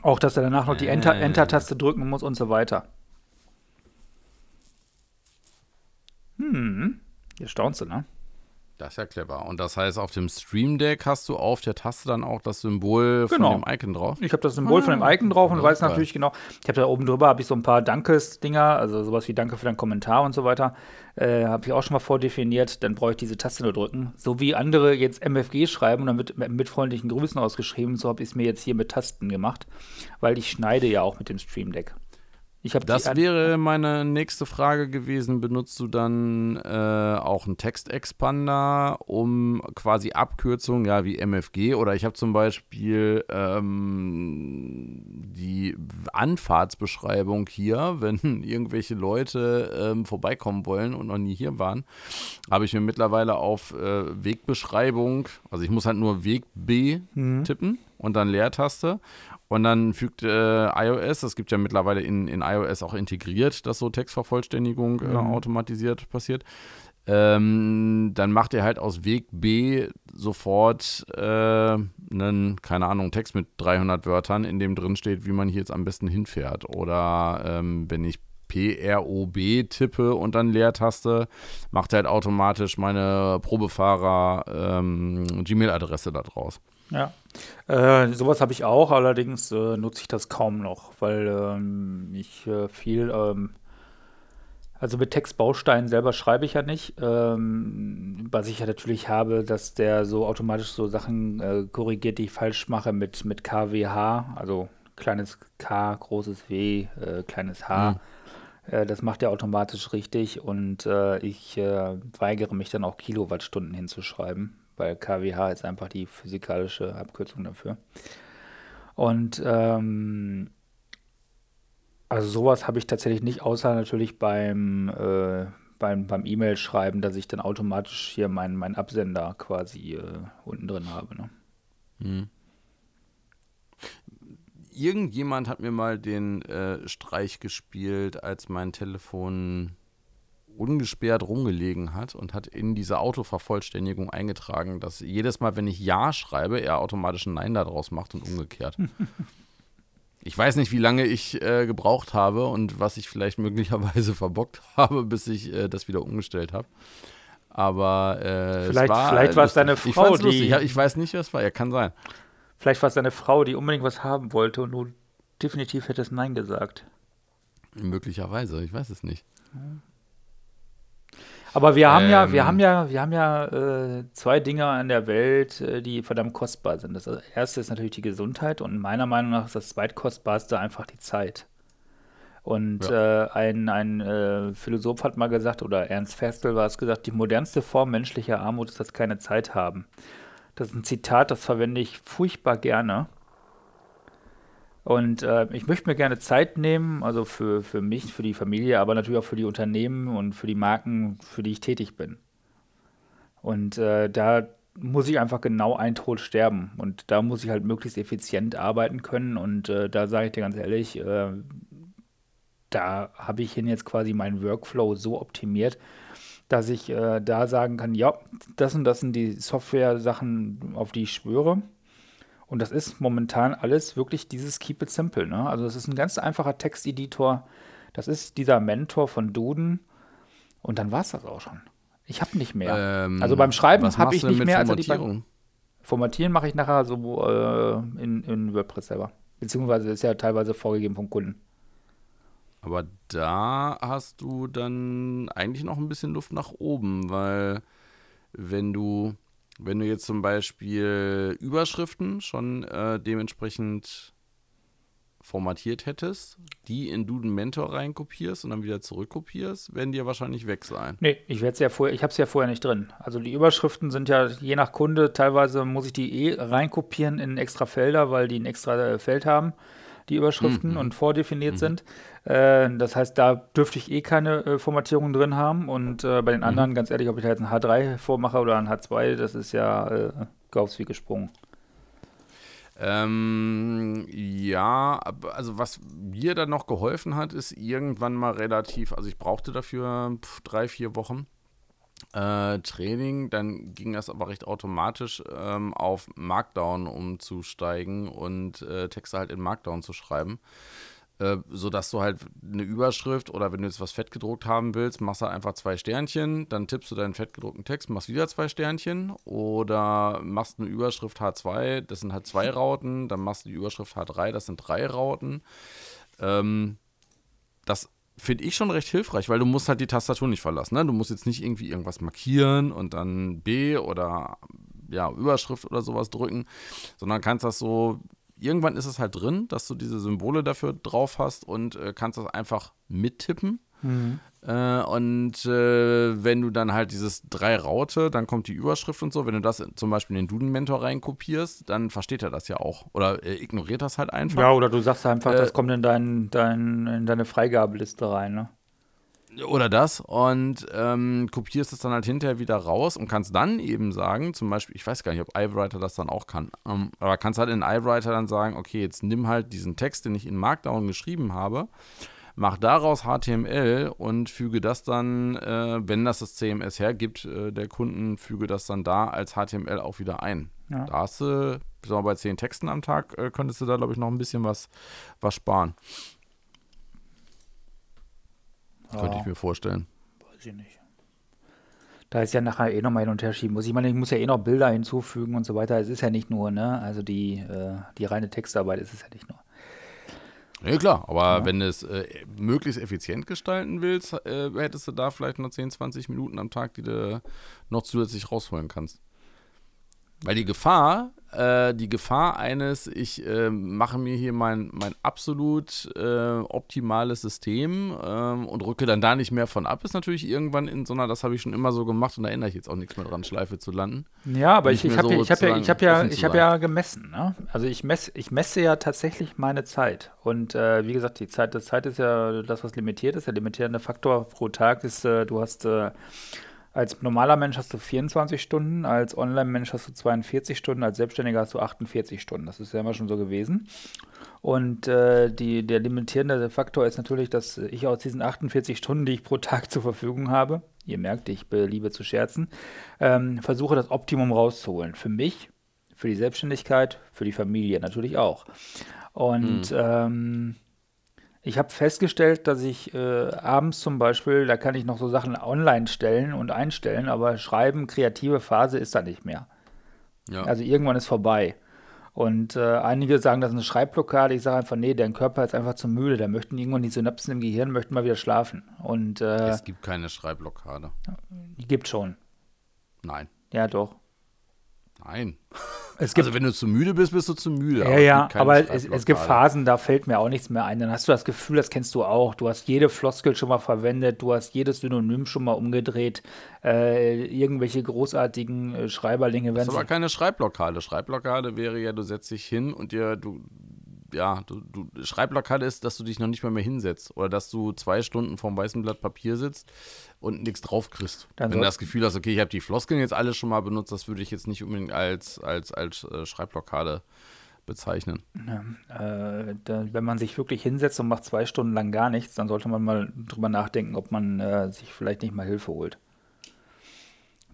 Auch, dass er danach noch die Enter-Taste Enter drücken muss und so weiter. Hm, jetzt staunst du, ne? Das ist ja clever. Und das heißt, auf dem Stream Deck hast du auf der Taste dann auch das Symbol genau. von dem Icon drauf? Ich habe das Symbol ah, von dem Icon drauf und weiß natürlich genau, ich habe da oben drüber habe ich so ein paar Dankes-Dinger, also sowas wie Danke für deinen Kommentar und so weiter. Äh, habe ich auch schon mal vordefiniert, dann brauche ich diese Taste nur drücken. So wie andere jetzt MFG schreiben und dann wird mit freundlichen Grüßen ausgeschrieben, so habe ich es mir jetzt hier mit Tasten gemacht, weil ich schneide ja auch mit dem Stream Deck das wäre meine nächste Frage gewesen. Benutzt du dann äh, auch einen Textexpander, um quasi Abkürzungen, ja, wie MFG oder ich habe zum Beispiel ähm, die Anfahrtsbeschreibung hier, wenn irgendwelche Leute ähm, vorbeikommen wollen und noch nie hier waren, habe ich mir mittlerweile auf äh, Wegbeschreibung, also ich muss halt nur Weg B mhm. tippen und dann Leertaste und dann fügt äh, iOS, das gibt ja mittlerweile in, in iOS auch integriert, dass so Textvervollständigung äh, mhm. automatisiert passiert. Ähm, dann macht er halt aus Weg B sofort äh, einen, keine Ahnung, Text mit 300 Wörtern, in dem drin steht, wie man hier jetzt am besten hinfährt. Oder ähm, wenn ich PROB tippe und dann Leertaste, macht er halt automatisch meine Probefahrer ähm, Gmail-Adresse da draus. Ja, äh, sowas habe ich auch, allerdings äh, nutze ich das kaum noch, weil ähm, ich äh, viel, ähm, also mit Textbausteinen selber schreibe ich ja nicht. Ähm, was ich ja natürlich habe, dass der so automatisch so Sachen äh, korrigiert, die ich falsch mache mit, mit KWH, also kleines K, großes W, äh, kleines H. Mhm Äh, das macht er automatisch richtig und äh, ich äh, weigere mich dann auch Kilowattstunden hinzuschreiben, weil kWh ist einfach die physikalische Abkürzung dafür. Und ähm, also sowas habe ich tatsächlich nicht, außer natürlich beim, äh, beim, beim E-Mail schreiben, dass ich dann automatisch hier meinen mein Absender quasi äh, unten drin habe. Ne? Hm. Irgendjemand hat mir mal den äh, Streich gespielt, als mein Telefon ungesperrt rumgelegen hat und hat in diese Autovervollständigung eingetragen, dass jedes Mal, wenn ich Ja schreibe, er automatisch ein Nein daraus macht und umgekehrt. Ich weiß nicht, wie lange ich äh, gebraucht habe und was ich vielleicht möglicherweise verbockt habe, bis ich äh, das wieder umgestellt habe. Aber äh, vielleicht, war, vielleicht war es deine Frau, ich die. Ich, ich weiß nicht, was war. Ja, kann sein. Vielleicht war es deine Frau, die unbedingt was haben wollte und du definitiv hättest Nein gesagt. Möglicherweise, ich weiß es nicht. Aber wir haben ähm, ja, wir ähm. haben ja, wir haben ja äh, zwei Dinge an der Welt, äh, die verdammt kostbar sind. Das erste ist natürlich die Gesundheit und meiner Meinung nach ist das zweitkostbarste einfach die Zeit. Und ja. äh, ein, ein äh, Philosoph hat mal gesagt, oder Ernst Festel war es gesagt, die modernste Form menschlicher Armut ist das keine Zeit haben. Das ist ein Zitat, das verwende ich furchtbar gerne. Und äh, ich möchte mir gerne Zeit nehmen, also für, für mich, für die Familie, aber natürlich auch für die Unternehmen und für die Marken, für die ich tätig bin. Und äh, da muss ich einfach genau ein Tod sterben. Und da muss ich halt möglichst effizient arbeiten können. Und äh, da sage ich dir ganz ehrlich, äh, da habe ich hin jetzt quasi meinen Workflow so optimiert, dass ich äh, da sagen kann, ja, das und das sind die Software-Sachen, auf die ich schwöre. Und das ist momentan alles wirklich dieses Keep It Simple. Ne? Also es ist ein ganz einfacher Texteditor. Das ist dieser Mentor von Duden. Und dann war es das auch schon. Ich habe nicht mehr. Ähm, also beim Schreiben habe ich nicht mehr. Also die Formatieren mache ich nachher so äh, in, in WordPress selber. Beziehungsweise ist ja teilweise vorgegeben vom Kunden. Aber da hast du dann eigentlich noch ein bisschen Luft nach oben, weil wenn du wenn du jetzt zum Beispiel Überschriften schon äh, dementsprechend formatiert hättest, die in Duden Mentor reinkopierst und dann wieder zurückkopierst, werden die ja wahrscheinlich weg sein. Nee, ich werde ja vorher, ich habe es ja vorher nicht drin. Also die Überschriften sind ja je nach Kunde, teilweise muss ich die eh reinkopieren in extra Felder, weil die ein extra äh, Feld haben die Überschriften mhm. und vordefiniert mhm. sind. Äh, das heißt, da dürfte ich eh keine äh, Formatierungen drin haben. Und äh, bei den mhm. anderen, ganz ehrlich, ob ich da jetzt ein H3 vormache oder ein H2, das ist ja äh, Gaufs wie gesprungen. Ähm, ja, also was mir dann noch geholfen hat, ist irgendwann mal relativ, also ich brauchte dafür pf, drei, vier Wochen äh, Training, dann ging das aber recht automatisch ähm, auf Markdown umzusteigen und äh, Texte halt in Markdown zu schreiben. Äh, sodass du halt eine Überschrift oder wenn du jetzt was fett gedruckt haben willst, machst du einfach zwei Sternchen, dann tippst du deinen fettgedruckten Text, machst wieder zwei Sternchen oder machst eine Überschrift H2, das sind halt zwei Rauten, dann machst du die Überschrift H3, das sind drei Rauten. Ähm, das finde ich schon recht hilfreich, weil du musst halt die Tastatur nicht verlassen. Ne? Du musst jetzt nicht irgendwie irgendwas markieren und dann B oder ja, Überschrift oder sowas drücken, sondern kannst das so, irgendwann ist es halt drin, dass du diese Symbole dafür drauf hast und äh, kannst das einfach mittippen. Mhm. Äh, und äh, wenn du dann halt dieses drei Raute, dann kommt die Überschrift und so. Wenn du das zum Beispiel in den Duden-Mentor reinkopierst, dann versteht er das ja auch. Oder äh, ignoriert das halt einfach. Ja, oder du sagst einfach, das äh, kommt in, dein, dein, in deine Freigabeliste rein, ne? Oder das und ähm, kopierst es dann halt hinterher wieder raus und kannst dann eben sagen, zum Beispiel, ich weiß gar nicht, ob iWriter das dann auch kann, ähm, aber kannst halt in iWriter dann sagen, okay, jetzt nimm halt diesen Text, den ich in Markdown geschrieben habe mach daraus HTML und füge das dann, äh, wenn das das CMS hergibt, äh, der Kunden, füge das dann da als HTML auch wieder ein. Ja. Da hast du, sagen bei zehn Texten am Tag, äh, könntest du da, glaube ich, noch ein bisschen was, was sparen. Ja. Könnte ich mir vorstellen. Weiß ich nicht. Da ist ja nachher eh nochmal hin und her schieben muss. Ich meine, ich muss ja eh noch Bilder hinzufügen und so weiter. Es ist ja nicht nur, ne? Also die, äh, die reine Textarbeit ist es ja nicht nur. Ja, klar, aber ja. wenn du es äh, möglichst effizient gestalten willst, äh, hättest du da vielleicht noch 10, 20 Minuten am Tag, die du noch zusätzlich rausholen kannst. Weil die Gefahr, äh, die Gefahr eines, ich äh, mache mir hier mein, mein absolut äh, optimales System ähm, und rücke dann da nicht mehr von ab, ist natürlich irgendwann in so einer, das habe ich schon immer so gemacht und da ändere ich jetzt auch nichts mehr dran, Schleife zu landen. Ja, aber ich, ich habe so ja, ich hab ja, ich hab ja, ich hab ja gemessen. Ne? Also ich, mess, ich messe ja tatsächlich meine Zeit. Und äh, wie gesagt, die Zeit, das Zeit ist ja das, was limitiert ist. Der limitierende Faktor pro Tag ist, äh, du hast äh, als normaler Mensch hast du 24 Stunden, als Online-Mensch hast du 42 Stunden, als Selbstständiger hast du 48 Stunden. Das ist ja immer schon so gewesen. Und äh, die, der limitierende Faktor ist natürlich, dass ich aus diesen 48 Stunden, die ich pro Tag zur Verfügung habe, ihr merkt, ich liebe zu scherzen, ähm, versuche das Optimum rauszuholen. Für mich, für die Selbstständigkeit, für die Familie natürlich auch. Und mhm. ähm, ich habe festgestellt, dass ich äh, abends zum Beispiel, da kann ich noch so Sachen online stellen und einstellen, aber schreiben, kreative Phase ist da nicht mehr. Ja. Also irgendwann ist vorbei. Und äh, einige sagen, das ist eine Schreibblockade. Ich sage einfach, nee, dein Körper ist einfach zu müde. Da möchten irgendwann die Synapsen im Gehirn möchten mal wieder schlafen. Und, äh, es gibt keine Schreibblockade. Die gibt schon. Nein. Ja, doch. Nein. also wenn du zu müde bist, bist du zu müde. Ja, ja, aber es, es, gibt Phasen, da fällt mir auch nichts mehr ein. Dann hast du das Gefühl, das kennst du auch. Du hast jede Floskel schon mal verwendet, du hast jedes Synonym schon mal umgedreht. Äh, irgendwelche großartigen äh, Schreiberlinge werden. Das ist aber keine Schreibblockade. Schreibblockade wäre ja, du setzt dich hin und dir, du, ja, du, du Schreibblockade ist, dass du dich noch nicht mal mehr hinsetzt oder dass du zwei Stunden vorm weißen Blatt Papier sitzt und nichts drauf kriegst. Dann Wenn du das Gefühl hast, okay, ich habe die Floskeln jetzt alle schon mal benutzt, das würde ich jetzt nicht unbedingt als, als, als äh, Schreibblockade bezeichnen. Ja, äh, da, wenn man sich wirklich hinsetzt und macht zwei Stunden lang gar nichts, dann sollte man mal drüber nachdenken, ob man äh, sich vielleicht nicht mal Hilfe holt.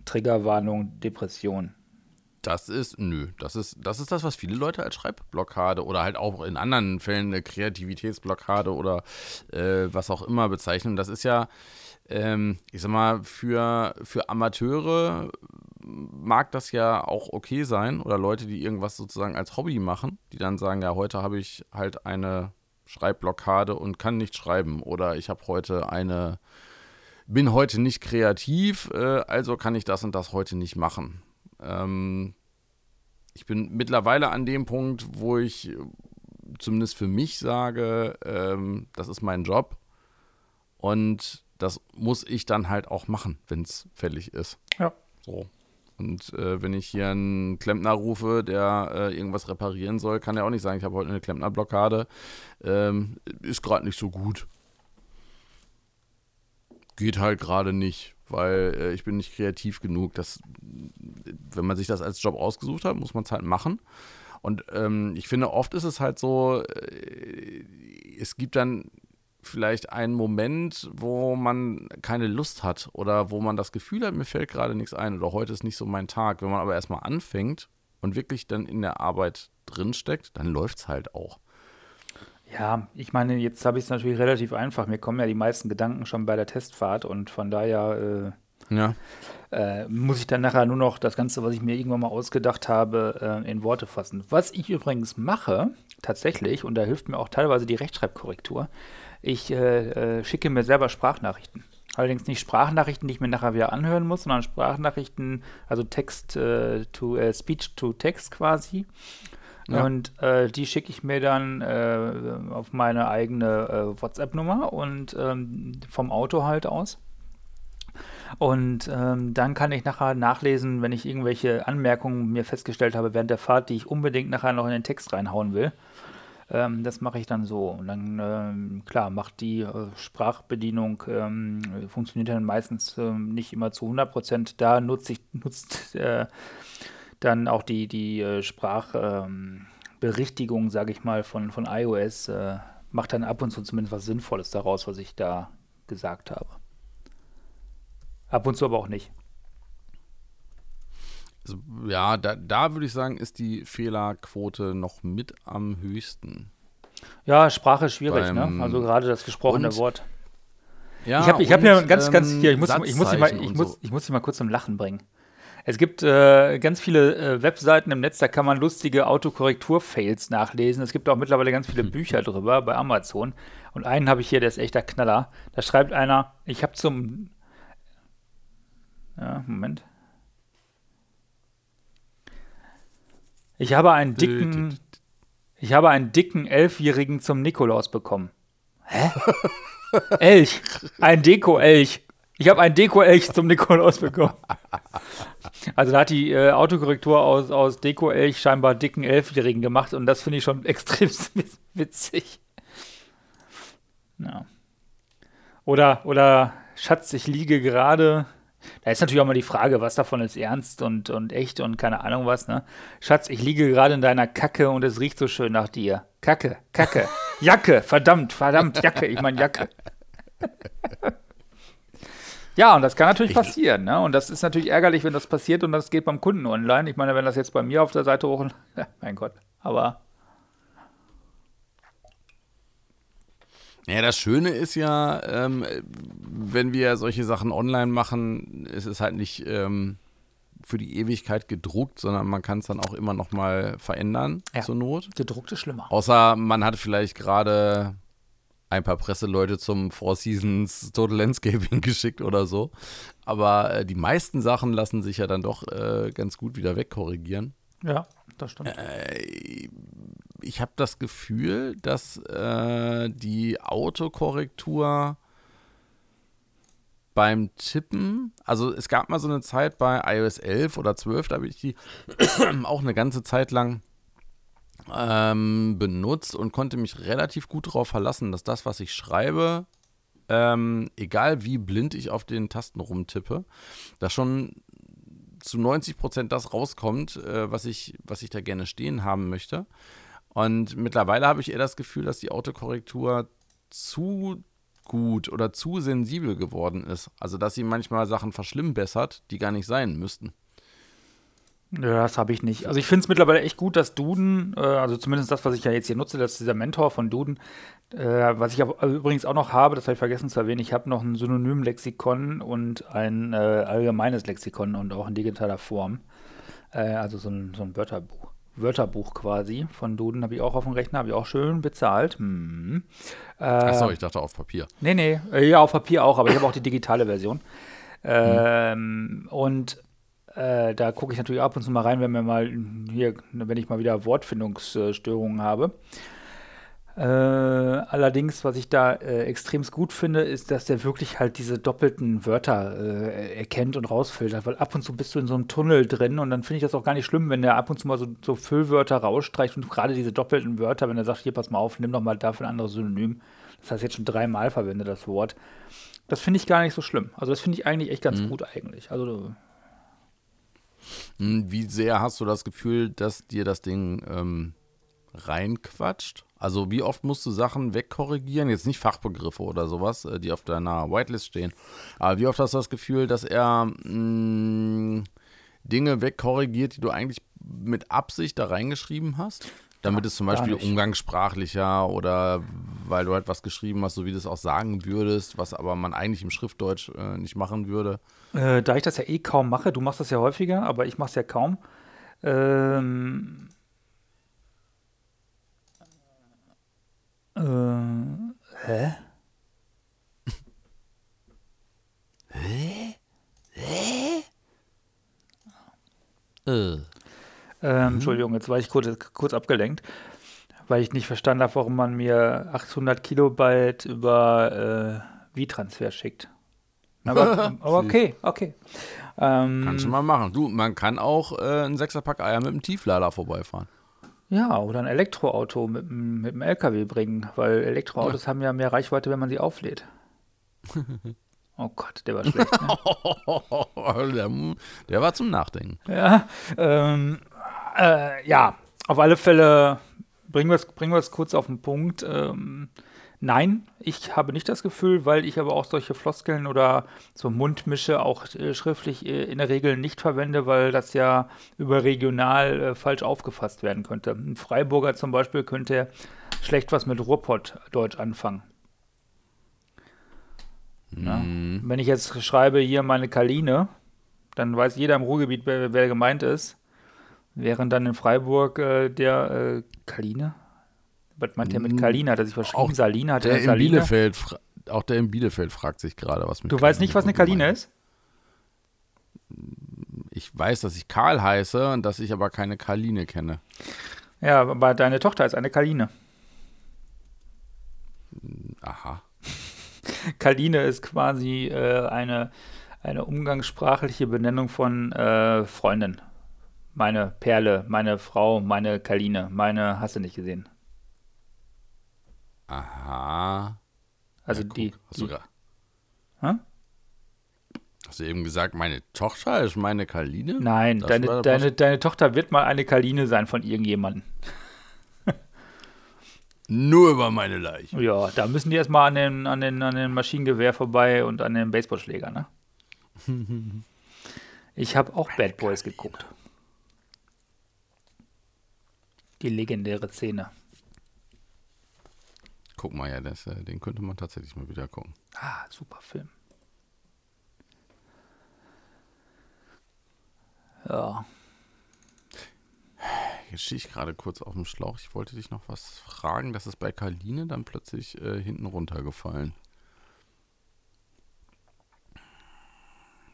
Triggerwarnung, Depression. Das ist, nö, das ist, das ist das, was viele Leute als Schreibblockade oder halt auch in anderen Fällen eine Kreativitätsblockade oder äh, was auch immer bezeichnen. Das ist ja, ähm, ich sag mal, für, für Amateure mag das ja auch okay sein oder Leute, die irgendwas sozusagen als Hobby machen, die dann sagen, ja, heute habe ich halt eine Schreibblockade und kann nicht schreiben oder ich habe heute eine, bin heute nicht kreativ, äh, also kann ich das und das heute nicht machen. Ähm, ich bin mittlerweile an dem Punkt, wo ich zumindest für mich sage, ähm, das ist mein Job und das muss ich dann halt auch machen, wenn es fällig ist. Ja. So. Und äh, wenn ich hier einen Klempner rufe, der äh, irgendwas reparieren soll, kann er auch nicht sagen, ich habe heute eine Klempnerblockade. Ähm, ist gerade nicht so gut. Geht halt gerade nicht weil äh, ich bin nicht kreativ genug. Das, wenn man sich das als Job ausgesucht hat, muss man es halt machen. Und ähm, ich finde, oft ist es halt so, äh, es gibt dann vielleicht einen Moment, wo man keine Lust hat oder wo man das Gefühl hat, mir fällt gerade nichts ein oder heute ist nicht so mein Tag. Wenn man aber erstmal anfängt und wirklich dann in der Arbeit drinsteckt, dann läuft es halt auch. Ja, ich meine, jetzt habe ich es natürlich relativ einfach. Mir kommen ja die meisten Gedanken schon bei der Testfahrt und von daher äh, ja. äh, muss ich dann nachher nur noch das Ganze, was ich mir irgendwann mal ausgedacht habe, äh, in Worte fassen. Was ich übrigens mache, tatsächlich, und da hilft mir auch teilweise die Rechtschreibkorrektur, ich äh, äh, schicke mir selber Sprachnachrichten. Allerdings nicht Sprachnachrichten, die ich mir nachher wieder anhören muss, sondern Sprachnachrichten, also Text äh, to Speech to Text quasi. Ja. Und äh, die schicke ich mir dann äh, auf meine eigene äh, WhatsApp-Nummer und ähm, vom Auto halt aus. Und ähm, dann kann ich nachher nachlesen, wenn ich irgendwelche Anmerkungen mir festgestellt habe während der Fahrt, die ich unbedingt nachher noch in den Text reinhauen will. Ähm, das mache ich dann so. Und dann, ähm, klar, macht die äh, Sprachbedienung, ähm, funktioniert dann meistens ähm, nicht immer zu 100 Prozent. Da nutze ich, nutzt äh, dann auch die, die äh, Sprachberichtigung, ähm, sage ich mal, von, von iOS äh, macht dann ab und zu zumindest was Sinnvolles daraus, was ich da gesagt habe. Ab und zu aber auch nicht. Also, ja, da, da würde ich sagen, ist die Fehlerquote noch mit am höchsten. Ja, Sprache ist schwierig, ne? Beim, ne? Also gerade das gesprochene und, Wort. Ja, ich habe ich hab mir ganz, ganz, hier, ich muss, ich muss, mal, ich, muss, ich muss dich mal kurz zum Lachen bringen. Es gibt äh, ganz viele äh, Webseiten im Netz, da kann man lustige Autokorrektur-Fails nachlesen. Es gibt auch mittlerweile ganz viele hm. Bücher drüber bei Amazon. Und einen habe ich hier, der ist echter Knaller. Da schreibt einer, ich habe zum. Ja, Moment. Ich habe einen dicken, ich habe einen dicken Elfjährigen zum Nikolaus bekommen. Hä? Elch. Ein Deko-Elch. Ich habe einen Deko-Elch zum Nikolaus bekommen. Also da hat die äh, Autokorrektur aus, aus Deko-Elch scheinbar dicken Elfjährigen gemacht und das finde ich schon extrem witzig. Ja. Oder, oder Schatz, ich liege gerade. Da ist natürlich auch mal die Frage, was davon ist ernst und, und echt und keine Ahnung was, ne? Schatz, ich liege gerade in deiner Kacke und es riecht so schön nach dir. Kacke, Kacke, Jacke, verdammt, verdammt, Jacke, ich meine Jacke. Ja, und das kann natürlich ich passieren, ne? Und das ist natürlich ärgerlich, wenn das passiert und das geht beim Kunden online. Ich meine, wenn das jetzt bei mir auf der Seite hoch, ja, mein Gott, aber. Ja, das Schöne ist ja, ähm, wenn wir solche Sachen online machen, ist es halt nicht ähm, für die Ewigkeit gedruckt, sondern man kann es dann auch immer noch mal verändern ja. zur Not. Gedruckt ist schlimmer. Außer man hat vielleicht gerade ein paar Presseleute zum Four Seasons Total Landscaping geschickt oder so. Aber äh, die meisten Sachen lassen sich ja dann doch äh, ganz gut wieder wegkorrigieren. Ja, das stimmt. Äh, ich habe das Gefühl, dass äh, die Autokorrektur beim Tippen, also es gab mal so eine Zeit bei iOS 11 oder 12, da habe ich die auch eine ganze Zeit lang ähm, benutzt und konnte mich relativ gut darauf verlassen, dass das, was ich schreibe, ähm, egal wie blind ich auf den Tasten rumtippe, da schon zu 90 Prozent das rauskommt, äh, was, ich, was ich da gerne stehen haben möchte. Und mittlerweile habe ich eher das Gefühl, dass die Autokorrektur zu gut oder zu sensibel geworden ist. Also, dass sie manchmal Sachen verschlimmbessert, die gar nicht sein müssten. Ja, das habe ich nicht. Also ich finde es mittlerweile echt gut, dass Duden, äh, also zumindest das, was ich ja jetzt hier nutze, das ist dieser Mentor von Duden, äh, was ich aber übrigens auch noch habe, das habe ich vergessen zu erwähnen, ich habe noch ein Synonym-Lexikon und ein äh, allgemeines Lexikon und auch in digitaler Form. Äh, also so ein, so ein Wörterbuch. Wörterbuch quasi von Duden habe ich auch auf dem Rechner, habe ich auch schön bezahlt. Hm. Achso, ich dachte auf Papier. Nee, nee, äh, ja, auf Papier auch, aber ich habe auch die digitale Version. Ähm, hm. Und äh, da gucke ich natürlich ab und zu mal rein, wenn mir mal hier, wenn ich mal wieder Wortfindungsstörungen habe. Äh, allerdings, was ich da äh, extrem gut finde, ist, dass der wirklich halt diese doppelten Wörter äh, erkennt und rausfiltert, weil ab und zu bist du in so einem Tunnel drin und dann finde ich das auch gar nicht schlimm, wenn der ab und zu mal so, so Füllwörter rausstreicht und gerade diese doppelten Wörter, wenn er sagt, hier pass mal auf, nimm doch mal dafür ein anderes Synonym. Das heißt jetzt schon dreimal verwendet das Wort. Das finde ich gar nicht so schlimm. Also das finde ich eigentlich echt ganz mhm. gut eigentlich. Also wie sehr hast du das Gefühl, dass dir das Ding ähm, reinquatscht? Also wie oft musst du Sachen wegkorrigieren? Jetzt nicht Fachbegriffe oder sowas, äh, die auf deiner Whitelist stehen. Aber wie oft hast du das Gefühl, dass er mh, hm, Dinge wegkorrigiert, die du eigentlich mit Absicht da reingeschrieben hast? Damit ja, es zum Beispiel umgangssprachlicher oder weil du halt was geschrieben hast, so wie du es auch sagen würdest, was aber man eigentlich im Schriftdeutsch äh, nicht machen würde. Äh, da ich das ja eh kaum mache, du machst das ja häufiger, aber ich mache es ja kaum. Ähm, äh, hä? hä? Hä? Äh. Ähm, mhm. Entschuldigung, jetzt war ich kurz, kurz abgelenkt, weil ich nicht verstanden habe, warum man mir 800 Kilobyte über äh, V-Transfer schickt. Aber, aber okay, okay. Ähm, Kannst du mal machen. Du, man kann auch äh, ein Sechserpack Eier mit einem Tieflader vorbeifahren. Ja, oder ein Elektroauto mit, mit einem LKW bringen, weil Elektroautos ja. haben ja mehr Reichweite, wenn man sie auflädt. Oh Gott, der war schlecht. Ne? der, der, war zum Nachdenken. Ja, ähm, äh, ja, auf alle Fälle bringen wir es bringen kurz auf den Punkt. Ähm, nein, ich habe nicht das Gefühl, weil ich aber auch solche Floskeln oder so Mundmische auch äh, schriftlich äh, in der Regel nicht verwende, weil das ja überregional äh, falsch aufgefasst werden könnte. Ein Freiburger zum Beispiel könnte schlecht was mit Ruhrpott-Deutsch anfangen. Mhm. Wenn ich jetzt schreibe hier meine Kaline, dann weiß jeder im Ruhrgebiet, wer, wer gemeint ist. Während dann in Freiburg äh, der äh, Kaline? Was meint der mit Kalina? Hat er sich verschrieben? Auch Salina? Hat der in Salina? Bielefeld, auch der in Bielefeld fragt sich gerade, was mit Du Kaline weißt nicht, was eine Kaline ist? Ich weiß, dass ich Karl heiße und dass ich aber keine Karline kenne. Ja, aber deine Tochter ist eine Kaline. Aha. Kaline ist quasi äh, eine, eine umgangssprachliche Benennung von äh, Freundin. Meine Perle, meine Frau, meine Kaline, meine hast du nicht gesehen. Aha. Also Ja, die. Hast, du die Hä? hast du eben gesagt, meine Tochter ist meine Karline? Nein, Das deine, deine, deine Tochter wird mal eine Kaline sein von irgendjemandem. Nur über meine Leiche. Ja, da müssen die erstmal an den, an, den, an den Maschinengewehr vorbei und an den Baseballschläger, ne? Ich habe auch Bad Boys geguckt. Die legendäre Szene. Guck mal, ja, das, äh, den könnte man tatsächlich mal wieder gucken. Ah, super Film. Ja. Jetzt stehe ich gerade kurz auf dem Schlauch. Ich wollte dich noch was fragen. Das ist bei Karline dann plötzlich äh, hinten runtergefallen.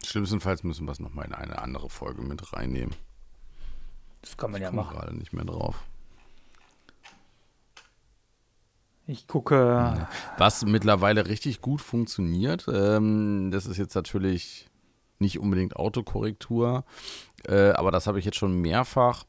Schlimmstenfalls müssen wir es nochmal in eine andere Folge mit reinnehmen. Das kann man ja Ich komme machen. gerade nicht mehr drauf. Ich gucke. Was mittlerweile richtig gut funktioniert, ähm, das ist jetzt natürlich nicht unbedingt Autokorrektur, äh, aber das habe ich jetzt schon mehrfach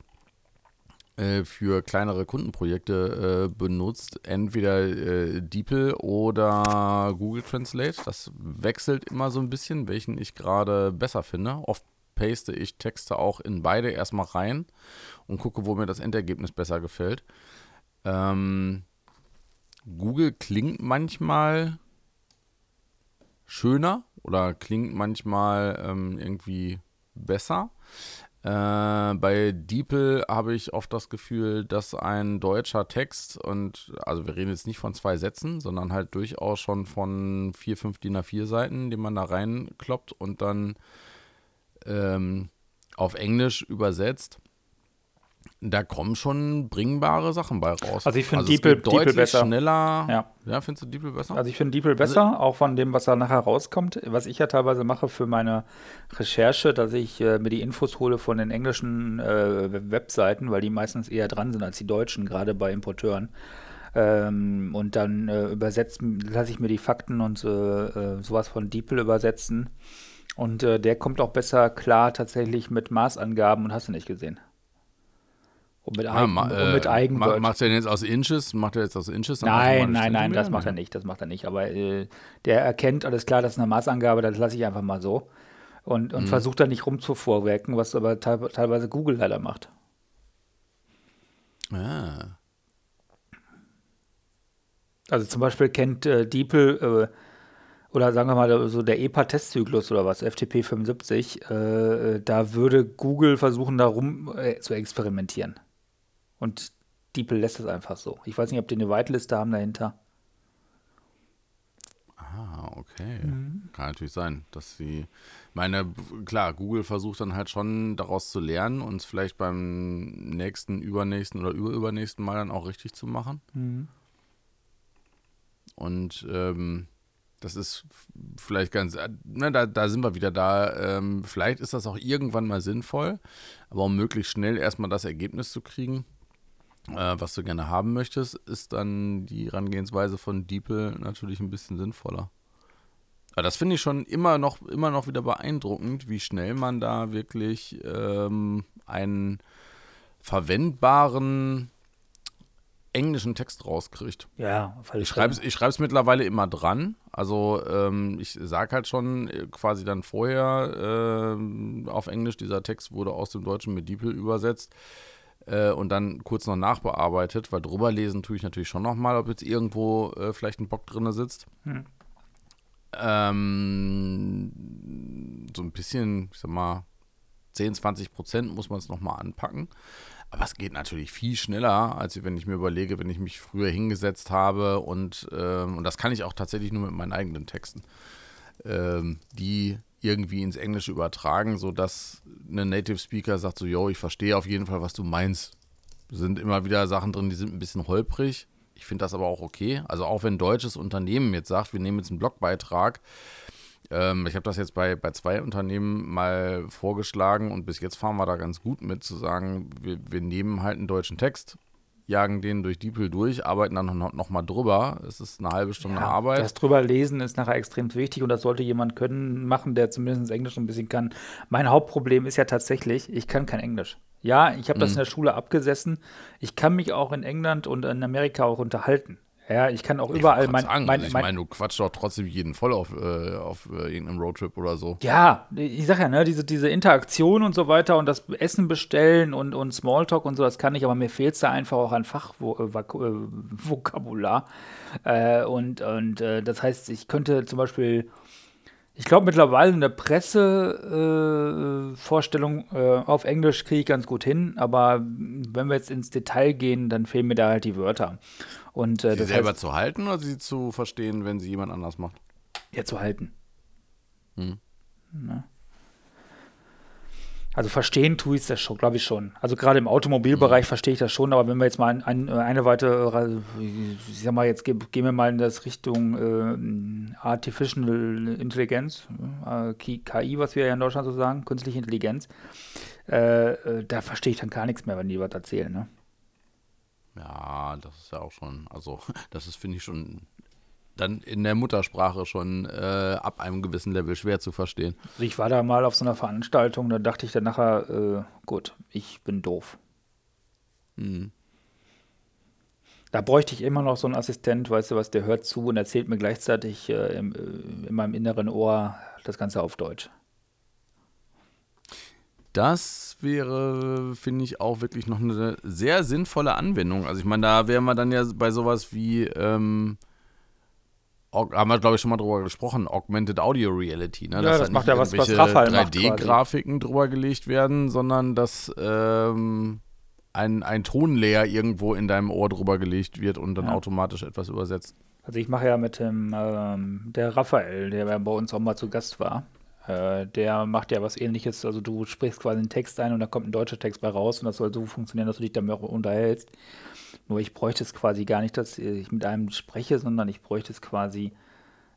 äh, für kleinere Kundenprojekte äh, benutzt. Entweder äh, DeepL oder Google Translate. Das wechselt immer so ein bisschen, welchen ich gerade besser finde. Oft paste ich Texte auch in beide erstmal rein und gucke, wo mir das Endergebnis besser gefällt. Ähm, Google klingt manchmal schöner oder klingt manchmal ähm, irgendwie besser. Äh, bei DeepL habe ich oft das Gefühl, dass ein deutscher Text und also wir reden jetzt nicht von zwei Sätzen, sondern halt durchaus schon von vier, fünf DIN A4 Seiten, die man da reinkloppt und dann ähm, auf Englisch übersetzt. Da kommen schon bringbare Sachen bei raus. Also ich finde geht DeepL deutlich besser. schneller. Ja. Ja, findest du DeepL besser? Also ich finde DeepL besser, auch von dem, was da nachher rauskommt. Was ich ja teilweise mache für meine Recherche, dass ich äh, mir die Infos hole von den englischen äh, Webseiten, weil die meistens eher dran sind als die deutschen, gerade bei Importeuren. Ähm, und dann äh, übersetzt, lasse ich mir die Fakten und äh, äh, sowas von DeepL übersetzen. Und äh, der kommt auch besser klar tatsächlich mit Maßangaben und hast du nicht gesehen. Und mit, Ah, Eigen, ma- und äh, mit ma- Eigenwörtern. Macht er denn jetzt aus Inches? Macht er jetzt aus Inches? Nein, nein, nein, das macht er nicht, das macht er nicht. Aber äh, der erkennt, alles klar, das ist eine Maßangabe, das lasse ich einfach mal so. Und, Mhm. und versucht da nicht rumzuvorwerken, was aber teil, teilweise Google leider macht. Ah. Also zum Beispiel kennt äh, DeepL äh, oder sagen wir mal so der EPA-Testzyklus oder was, FTP 75, äh, da würde Google versuchen, da rum äh, zu experimentieren. Und DeepL lässt es einfach so. Ich weiß nicht, ob die eine Whiteliste haben dahinter. Ah, okay. Mhm. Kann natürlich sein, dass sie. Meine, klar, Google versucht dann halt schon daraus zu lernen und es vielleicht beim nächsten, übernächsten oder überübernächsten Mal dann auch richtig zu machen. Mhm. Und ähm, das ist vielleicht ganz, äh, ne, da, da sind wir wieder da. Ähm, vielleicht ist das auch irgendwann mal sinnvoll, aber um möglichst schnell erstmal das Ergebnis zu kriegen, äh, was du gerne haben möchtest, ist dann die Herangehensweise von DeepL natürlich ein bisschen sinnvoller. Aber das finde ich schon immer noch, immer noch wieder beeindruckend, wie schnell man da wirklich ähm, einen verwendbaren englischen Text rauskriegt. Ja, alle Ich schreibe es Fälle. ich schreib's mittlerweile immer dran. Also ähm, ich sage halt schon äh, quasi dann vorher ähm, auf Englisch, dieser Text wurde aus dem Deutschen mit DeepL übersetzt äh, und dann kurz noch nachbearbeitet, weil drüber lesen tue ich natürlich schon nochmal, ob jetzt irgendwo äh, vielleicht ein Bock drin sitzt. Hm. Ähm, so ein bisschen, ich sag mal, 10, 20 Prozent muss man es nochmal anpacken. Aber es geht natürlich viel schneller, als wenn ich mir überlege, wenn ich mich früher hingesetzt habe und, ähm, und das kann ich auch tatsächlich nur mit meinen eigenen Texten, ähm, die irgendwie ins Englische übertragen, sodass ein Native Speaker sagt so, yo, ich verstehe auf jeden Fall, was du meinst. Sind immer wieder Sachen drin, die sind ein bisschen holprig. Ich finde das aber auch okay. Also auch wenn ein deutsches Unternehmen jetzt sagt, wir nehmen jetzt einen Blogbeitrag, Ähm, ich habe das jetzt bei, bei zwei Unternehmen mal vorgeschlagen und bis jetzt fahren wir da ganz gut mit, zu sagen, wir, wir nehmen halt einen deutschen Text, jagen den durch DeepL durch, arbeiten dann noch, noch mal drüber. Es ist eine halbe Stunde ja, Arbeit. Das drüber lesen ist nachher extrem wichtig und das sollte jemand können, machen, der zumindest Englisch ein bisschen kann. Mein Hauptproblem ist ja tatsächlich, ich kann kein Englisch. Ja, ich habe das mhm. in der Schule abgesessen. Ich kann mich auch in England und in Amerika auch unterhalten. Ja, ich kann auch ich überall mein, sagen, mein, also Ich meine, du quatschst doch trotzdem jeden voll auf, äh, auf äh, irgendeinem Roadtrip oder so. Ja, ich sag ja, ne, diese, diese Interaktion und so weiter und das Essen bestellen und, und Smalltalk und so, das kann ich, aber mir fehlt es da einfach auch an Fachvokabular. Äh, äh, und und äh, das heißt, ich könnte zum Beispiel ich glaube, mittlerweile eine Pressevorstellung äh, äh, auf Englisch kriege ich ganz gut hin, aber wenn wir jetzt ins Detail gehen, dann fehlen mir da halt die Wörter. Und, äh, sie selber heißt, zu halten oder sie zu verstehen, wenn sie jemand anders macht? Ja, zu halten. Hm. Na. Also verstehen tue ich das schon, glaube ich schon. Also gerade im Automobilbereich mhm. verstehe ich das schon, aber wenn wir jetzt mal ein, ein, eine weitere, ich sag mal, jetzt gehen wir mal in das Richtung äh, Artificial Intelligence, äh, KI, was wir ja in Deutschland so sagen, künstliche Intelligenz, äh, äh, da verstehe ich dann gar nichts mehr, wenn die was erzählen, ne? Ja, das ist ja auch schon, also das ist, finde ich, schon dann in der Muttersprache schon äh, ab einem gewissen Level schwer zu verstehen. Ich war da mal auf so einer Veranstaltung, da dachte ich dann nachher, äh, gut, ich bin doof. Mhm. Da bräuchte ich immer noch so einen Assistent, weißt du was, der hört zu und erzählt mir gleichzeitig äh, im, äh, in meinem inneren Ohr das Ganze auf Deutsch. Das wäre, finde ich, auch wirklich noch eine sehr sinnvolle Anwendung. Also ich meine, da wären wir dann ja bei sowas wie ähm, haben wir, glaube ich, schon mal drüber gesprochen, Augmented Audio Reality. Ne? Ja, dass das macht ja was, was Raphael 3D-Grafiken drüber gelegt werden, sondern dass ähm, ein, ein Tonlayer irgendwo in deinem Ohr drüber gelegt wird und dann ja. automatisch etwas übersetzt. Also ich mache ja mit dem, ähm, der Raphael, der bei uns auch mal zu Gast war, äh, der macht ja was ähnliches. Also du sprichst quasi einen Text ein und da kommt ein deutscher Text bei raus und das soll so funktionieren, dass du dich damit auch unterhältst. Nur ich bräuchte es quasi gar nicht, dass ich mit einem spreche, sondern ich bräuchte es quasi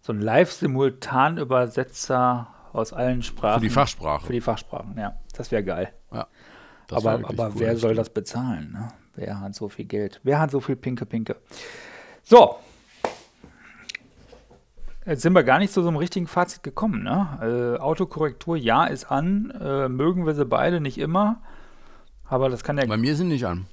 so ein Live-Simultan-Übersetzer aus allen Sprachen. Für die Fachsprache. Für die Fachsprachen, ja. Das wäre geil. Ja. aber aber wer soll das bezahlen? Ne? Wer hat so viel Geld? Wer hat so viel Pinke Pinke? So. Jetzt sind wir gar nicht zu so einem richtigen Fazit gekommen. Ne? Äh, Autokorrektur, ja, ist an. Äh, mögen wir sie beide nicht immer. Aber das kann ja. Bei mir sind nicht an.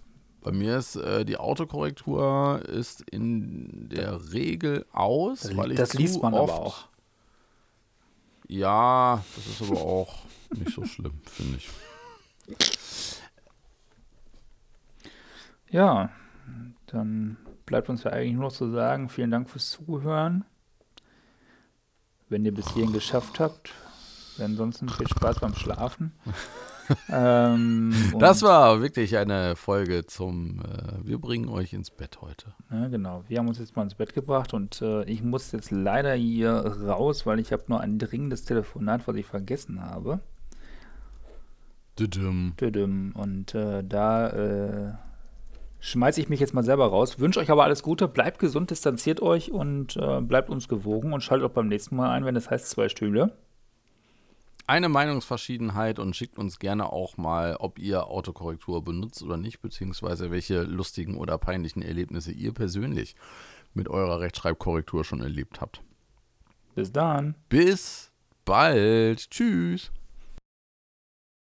Bei mir ist äh, die Autokorrektur ist in der Regel aus, das, weil ich das liest man oft, aber auch. Ja, das ist aber auch nicht so schlimm, finde ich. Ja, dann bleibt uns ja eigentlich nur noch zu sagen, vielen Dank fürs Zuhören. Wenn ihr bis hierhin geschafft habt, ansonsten viel Spaß beim Schlafen. Ähm, das war wirklich eine Folge zum äh, Wir bringen euch ins Bett heute. Ja, genau. Wir haben uns jetzt mal ins Bett gebracht und äh, ich muss jetzt leider hier raus, weil ich habe nur ein dringendes Telefonat, was ich vergessen habe. Düdüm. Düdüm. Und äh, da äh, schmeiße ich mich jetzt mal selber raus. Wünsche euch aber alles Gute, bleibt gesund, distanziert euch und äh, bleibt uns gewogen und schaltet auch beim nächsten Mal ein, wenn es heißt zwei Stühle eine Meinungsverschiedenheit und schickt uns gerne auch mal, ob ihr Autokorrektur benutzt oder nicht, beziehungsweise welche lustigen oder peinlichen Erlebnisse ihr persönlich mit eurer Rechtschreibkorrektur schon erlebt habt. Bis dann. Bis bald. Tschüss.